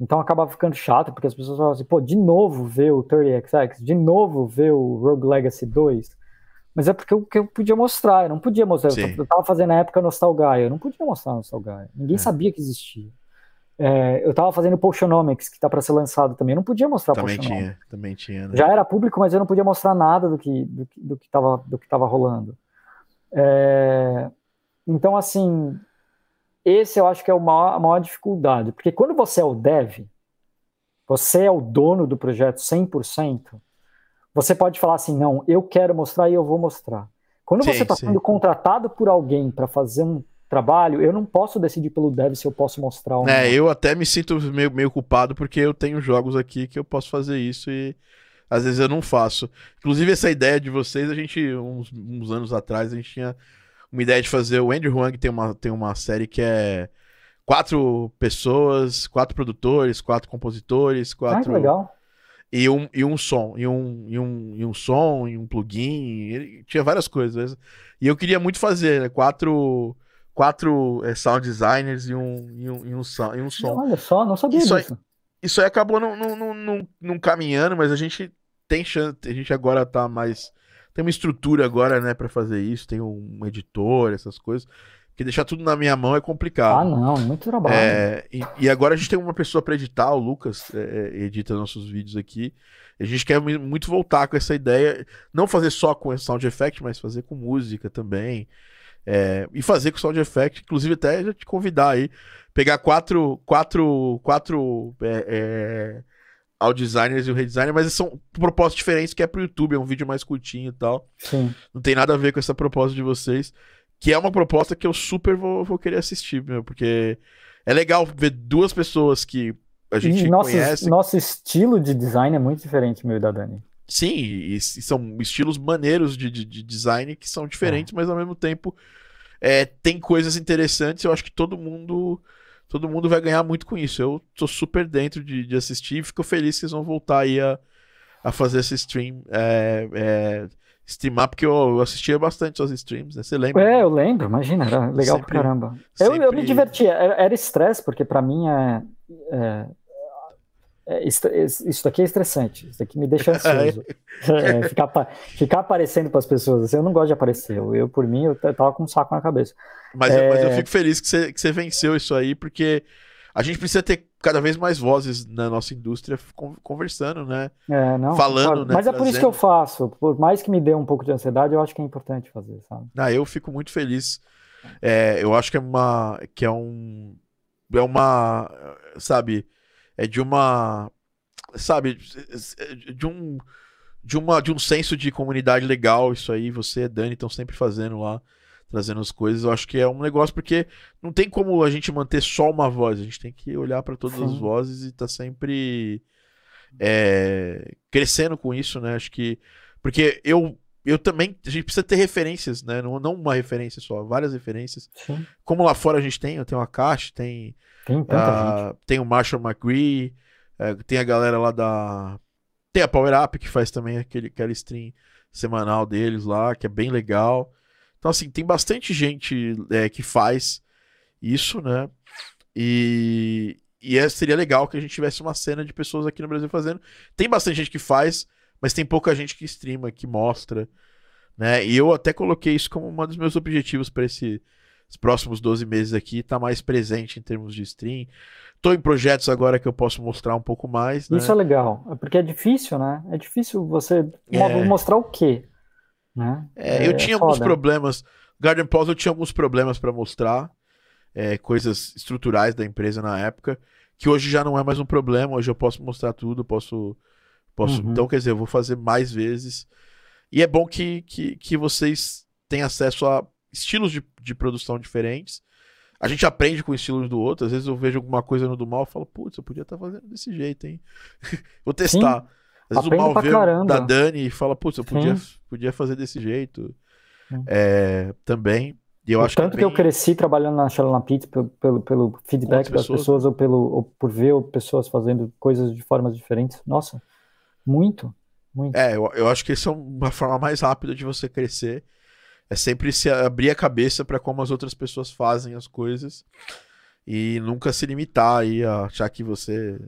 Então acabava ficando chato, porque as pessoas falavam assim, pô, de novo ver o 30XX, de novo ver o Rogue Legacy 2. Mas é porque eu, que eu podia mostrar, eu não podia mostrar. Sim. Eu tava fazendo na época Nostalgaia, eu não podia mostrar Nostalgaia. Ninguém é. sabia que existia. É, eu tava fazendo Potionomics, que tá para ser lançado também. Eu não podia mostrar também Tinha, também tinha, né? Já era público, mas eu não podia mostrar nada do que, do, do que, tava, do que tava rolando. É, então, assim, esse eu acho que é maior, a maior dificuldade. Porque quando você é o dev, você é o dono do projeto 100%, você pode falar assim, não, eu quero mostrar e eu vou mostrar. Quando sim, você está sendo contratado por alguém para fazer um trabalho, eu não posso decidir pelo dev se eu posso mostrar ou é, não. É, eu até me sinto meio, meio culpado porque eu tenho jogos aqui que eu posso fazer isso e às vezes eu não faço. Inclusive, essa ideia de vocês, a gente, uns, uns anos atrás, a gente tinha uma ideia de fazer. O Andrew Huang tem uma, tem uma série que é quatro pessoas, quatro produtores, quatro compositores, quatro. Ah, que legal. E um, e um som, e um, e, um, e um som, e um plugin, ele tinha várias coisas. E eu queria muito fazer, né? Quatro quatro é, sound designers e um, e um, e um, som, e um som. Olha só, não sabia isso disso. Aí, isso aí acabou não, não, não, não, caminhando, mas a gente tem chance, a gente agora tá mais. Tem uma estrutura agora, né, para fazer isso, tem um editor, essas coisas. Porque deixar tudo na minha mão é complicado. Ah, não, muito trabalho. É, e, e, agora a gente tem uma pessoa para editar, o Lucas é, é, edita nossos vídeos aqui. A gente quer muito voltar com essa ideia, não fazer só com sound effect, mas fazer com música também. É, e fazer com sound effect, inclusive até já te convidar aí, pegar quatro, quatro, quatro é, é, ao designers e o redesigner, mas são propostas diferentes que é pro YouTube, é um vídeo mais curtinho e tal. Sim. Não tem nada a ver com essa proposta de vocês, que é uma proposta que eu super vou, vou querer assistir, meu, porque é legal ver duas pessoas que a gente e nosso, conhece. Nosso estilo de design é muito diferente, meu e da Dani. Sim, e, e são estilos maneiros de, de, de, design que são diferentes, é. mas ao mesmo tempo é, tem coisas interessantes. Eu acho que todo mundo todo mundo vai ganhar muito com isso. Eu tô super dentro de, de assistir e fico feliz que vocês vão voltar aí a, a fazer esse stream. É, é, streamar, porque eu, assistia bastante suas streams, né? Você lembra? É, eu lembro, imagina, era legal sempre, pra caramba. Sempre... Eu, eu me divertia, era estresse, porque para mim é, é, é, isso daqui é estressante, isso daqui me deixa ansioso. é, ficar, ficar aparecendo para as pessoas, assim, eu não gosto de aparecer, eu, eu por mim, eu tava com um saco na cabeça. Mas, eu, mas eu é. fico feliz que você, que você venceu isso aí, porque a gente precisa ter cada vez mais vozes na nossa indústria conversando, né? É, não, Falando, né? Mas é por isso que eu faço. Por mais que me dê um pouco de ansiedade, eu acho que é importante fazer, sabe? Ah, eu fico muito feliz. É, eu acho que é uma. que é um. É uma. Sabe? É de uma. Sabe? De um. De, uma, de um senso de comunidade legal, isso aí, você e Dani estão sempre fazendo lá trazendo as coisas. Eu acho que é um negócio porque não tem como a gente manter só uma voz. A gente tem que olhar para todas Sim. as vozes e tá sempre é, crescendo com isso, né? Acho que porque eu eu também a gente precisa ter referências, né? Não, não uma referência só, várias referências. Sim. Como lá fora a gente tem, eu tenho a Cash, tem tem, uh, tem o Marshall McGree, uh, tem a galera lá da tem a Power Up que faz também aquele aquela stream semanal deles lá, que é bem legal. Então, assim, tem bastante gente é, que faz isso, né? E, e é, seria legal que a gente tivesse uma cena de pessoas aqui no Brasil fazendo. Tem bastante gente que faz, mas tem pouca gente que streama, que mostra, né? E eu até coloquei isso como um dos meus objetivos para esse, esses próximos 12 meses aqui, estar tá mais presente em termos de stream. Estou em projetos agora que eu posso mostrar um pouco mais. Né? Isso é legal, porque é difícil, né? É difícil você é... mostrar o quê? Né? É, eu é tinha alguns problemas. Garden Pause eu tinha alguns problemas para mostrar, é, coisas estruturais da empresa na época, que hoje já não é mais um problema. Hoje eu posso mostrar tudo, posso. Posso uhum. Então, quer dizer, eu vou fazer mais vezes. E é bom que, que, que vocês tenham acesso a estilos de, de produção diferentes. A gente aprende com estilos do outro. Às vezes eu vejo alguma coisa no do mal e falo, putz, eu podia estar tá fazendo desse jeito, hein? Vou testar. Sim. Às vezes Aprende o mal vê da Dani e fala, putz, eu podia, podia fazer desse jeito é, também. E eu o acho tanto que, bem... que, eu cresci trabalhando na Shalom Pizza pelo, pelo, pelo feedback das pessoas, pessoas ou, pelo, ou por ver pessoas fazendo coisas de formas diferentes. Nossa, muito, muito. É, eu, eu acho que essa é uma forma mais rápida de você crescer. É sempre se abrir a cabeça para como as outras pessoas fazem as coisas e nunca se limitar aí a achar que você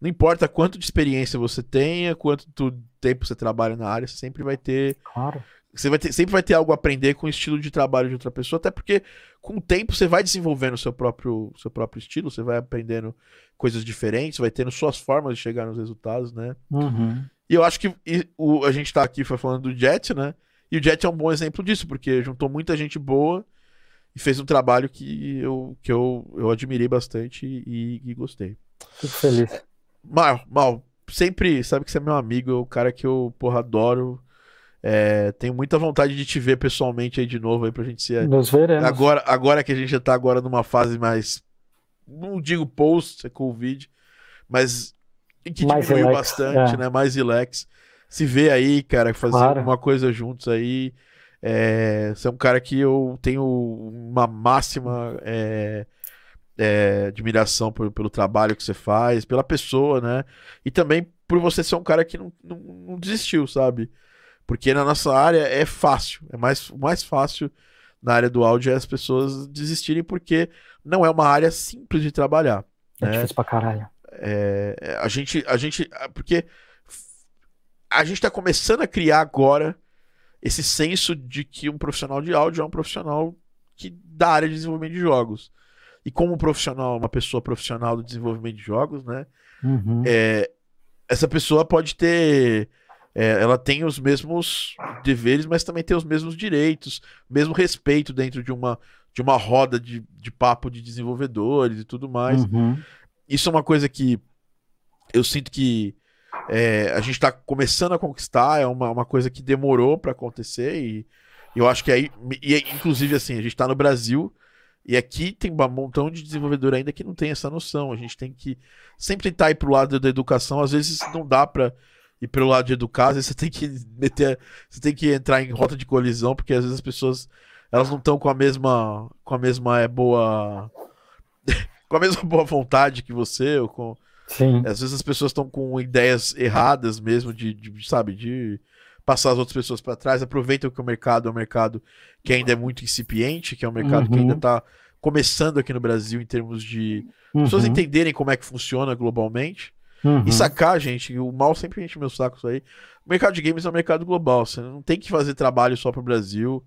não importa quanto de experiência você tenha, quanto tempo você trabalha na área, você sempre vai ter. Claro. Você vai ter, sempre vai ter algo a aprender com o estilo de trabalho de outra pessoa, até porque com o tempo você vai desenvolvendo o seu próprio, seu próprio estilo, você vai aprendendo coisas diferentes, vai tendo suas formas de chegar nos resultados, né? Uhum. E eu acho que e, o, a gente tá aqui foi falando do Jet, né? E o Jet é um bom exemplo disso, porque juntou muita gente boa e fez um trabalho que eu, que eu, eu admirei bastante e, e gostei. Fico feliz. Mal, mal, sempre sabe que você é meu amigo, é o cara que eu, porra, adoro. É, tenho muita vontade de te ver pessoalmente aí de novo aí pra gente ser. Nos veremos. Agora, agora que a gente já tá agora numa fase mais. Não digo post, é Covid, mas que mais diminuiu relax, bastante, é. né? Mais relax. Se vê aí, cara, fazer claro. alguma coisa juntos aí. É, você é um cara que eu tenho uma máxima. É, é, admiração por, pelo trabalho que você faz, pela pessoa, né? E também por você ser um cara que não, não, não desistiu, sabe? Porque na nossa área é fácil, é mais, mais fácil na área do áudio é as pessoas desistirem porque não é uma área simples de trabalhar. É né? difícil pra caralho. É, a gente, a gente, porque a gente tá começando a criar agora esse senso de que um profissional de áudio é um profissional que da área de desenvolvimento de jogos e como profissional, uma pessoa profissional do desenvolvimento de jogos, né? Uhum. É, essa pessoa pode ter. É, ela tem os mesmos deveres, mas também tem os mesmos direitos, mesmo respeito dentro de uma, de uma roda de, de papo de desenvolvedores e tudo mais. Uhum. Isso é uma coisa que eu sinto que é, a gente está começando a conquistar, é uma, uma coisa que demorou para acontecer e eu acho que aí, e, inclusive assim, a gente está no Brasil, e aqui tem um montão de desenvolvedor ainda que não tem essa noção. A gente tem que sempre tentar ir pro lado da educação. Às vezes não dá para ir pelo lado de educar, às vezes você tem que meter, você tem que entrar em rota de colisão, porque às vezes as pessoas elas não estão com a mesma com a mesma é boa com a mesma boa vontade que você ou com Sim. Às vezes as pessoas estão com ideias erradas mesmo, de, de sabe, de passar as outras pessoas para trás, aproveitam que o mercado é um mercado que ainda é muito incipiente, que é um mercado uhum. que ainda está começando aqui no Brasil em termos de uhum. pessoas entenderem como é que funciona globalmente. Uhum. E sacar, gente, o mal sempre enche meu saco isso aí. O mercado de games é um mercado global. Você não tem que fazer trabalho só para o Brasil.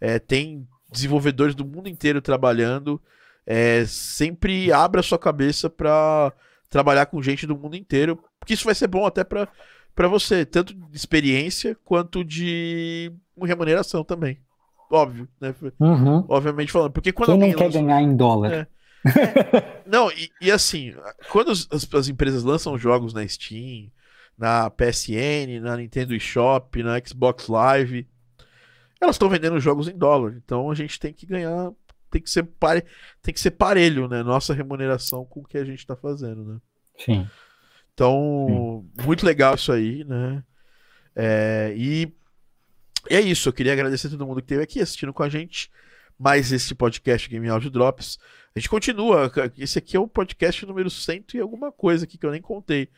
É, tem desenvolvedores do mundo inteiro trabalhando. É, sempre abra sua cabeça para trabalhar com gente do mundo inteiro, porque isso vai ser bom até para você, tanto de experiência quanto de remuneração também. Óbvio, né? Uhum. Obviamente falando. Porque quando Quem não quer lança... ganhar em dólar? É. É. não, e, e, assim, quando as, as, empresas lançam jogos na Steam, na PSN, na Nintendo eShop, na Xbox Live, elas estão vendendo jogos em dólar. Então a gente tem que ganhar, tem que ser pare, tem que ser parelho, né? Nossa remuneração com o que a gente está fazendo, né? Sim. Então, Sim. muito legal isso aí, né? É, e e é isso, eu queria agradecer a todo mundo que esteve aqui assistindo com a gente. Mais esse podcast Game Audio Drops. A gente continua. Esse aqui é o podcast número 100 e alguma coisa aqui que eu nem contei.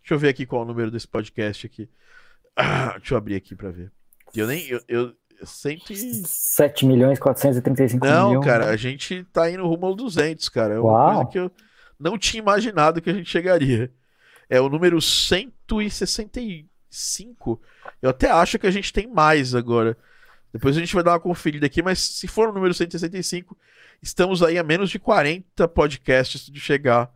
Deixa eu ver aqui qual é o número desse podcast aqui. Ah, deixa eu abrir aqui para ver. Eu nem. Eu, eu, 100 e... 7 milhões 435 Não, mil. cara, a gente tá indo rumo ao 200, cara. É uma Uau. coisa que eu não tinha imaginado que a gente chegaria. É o número 165 eu até acho que a gente tem mais agora. Depois a gente vai dar uma conferida aqui, mas se for o número 165, estamos aí a menos de 40 podcasts de chegar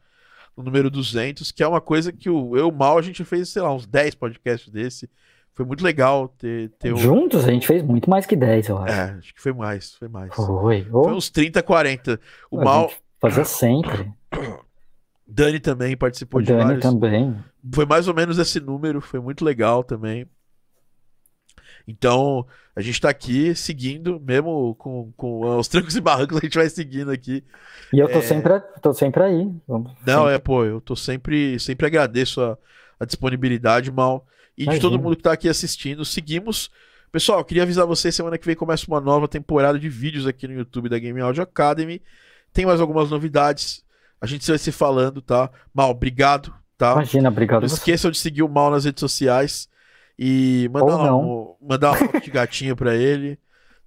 no número 200, que é uma coisa que o eu mal a gente fez, sei lá, uns 10 podcasts desse. Foi muito legal ter, ter Juntos a gente fez muito mais que 10, eu acho. É, acho que foi mais, foi mais. Foi. Foi uns 30, 40. O a mal fazia sempre. Dani também participou o de Dani vários. também. Foi mais ou menos esse número, foi muito legal também. Então, a gente está aqui seguindo, mesmo com, com os trancos e barrancos, a gente vai seguindo aqui. E eu tô, é... sempre, tô sempre aí. Vamos, Não, sempre. é, pô, eu tô sempre, sempre agradeço a, a disponibilidade, Mal, e Imagina. de todo mundo que está aqui assistindo. Seguimos. Pessoal, queria avisar vocês, semana que vem começa uma nova temporada de vídeos aqui no YouTube da Game Audio Academy. Tem mais algumas novidades. A gente vai se falando, tá? Mal, obrigado, tá? Imagina, obrigado. Não esqueçam de seguir o Mal nas redes sociais. E mandar, uma, mandar uma foto de gatinho pra ele.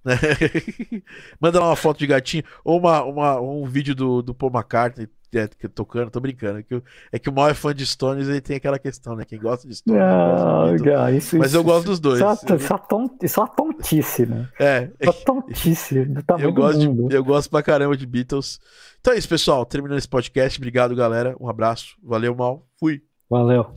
Né? Manda lá uma foto de gatinho. Ou uma, uma, um vídeo do, do Paul McCartney é, tocando, tô brincando. É que, é que o mal é fã de Stones e tem aquela questão, né? Quem gosta de Stones. Não, gosta isso, Mas eu gosto dos dois. Isso, isso, é, tont, isso é uma tontice, né? É. Isso é tontice. Do eu, gosto de, eu gosto pra caramba de Beatles. Então é isso, pessoal. Terminando esse podcast. Obrigado, galera. Um abraço. Valeu, mal. Fui. Valeu.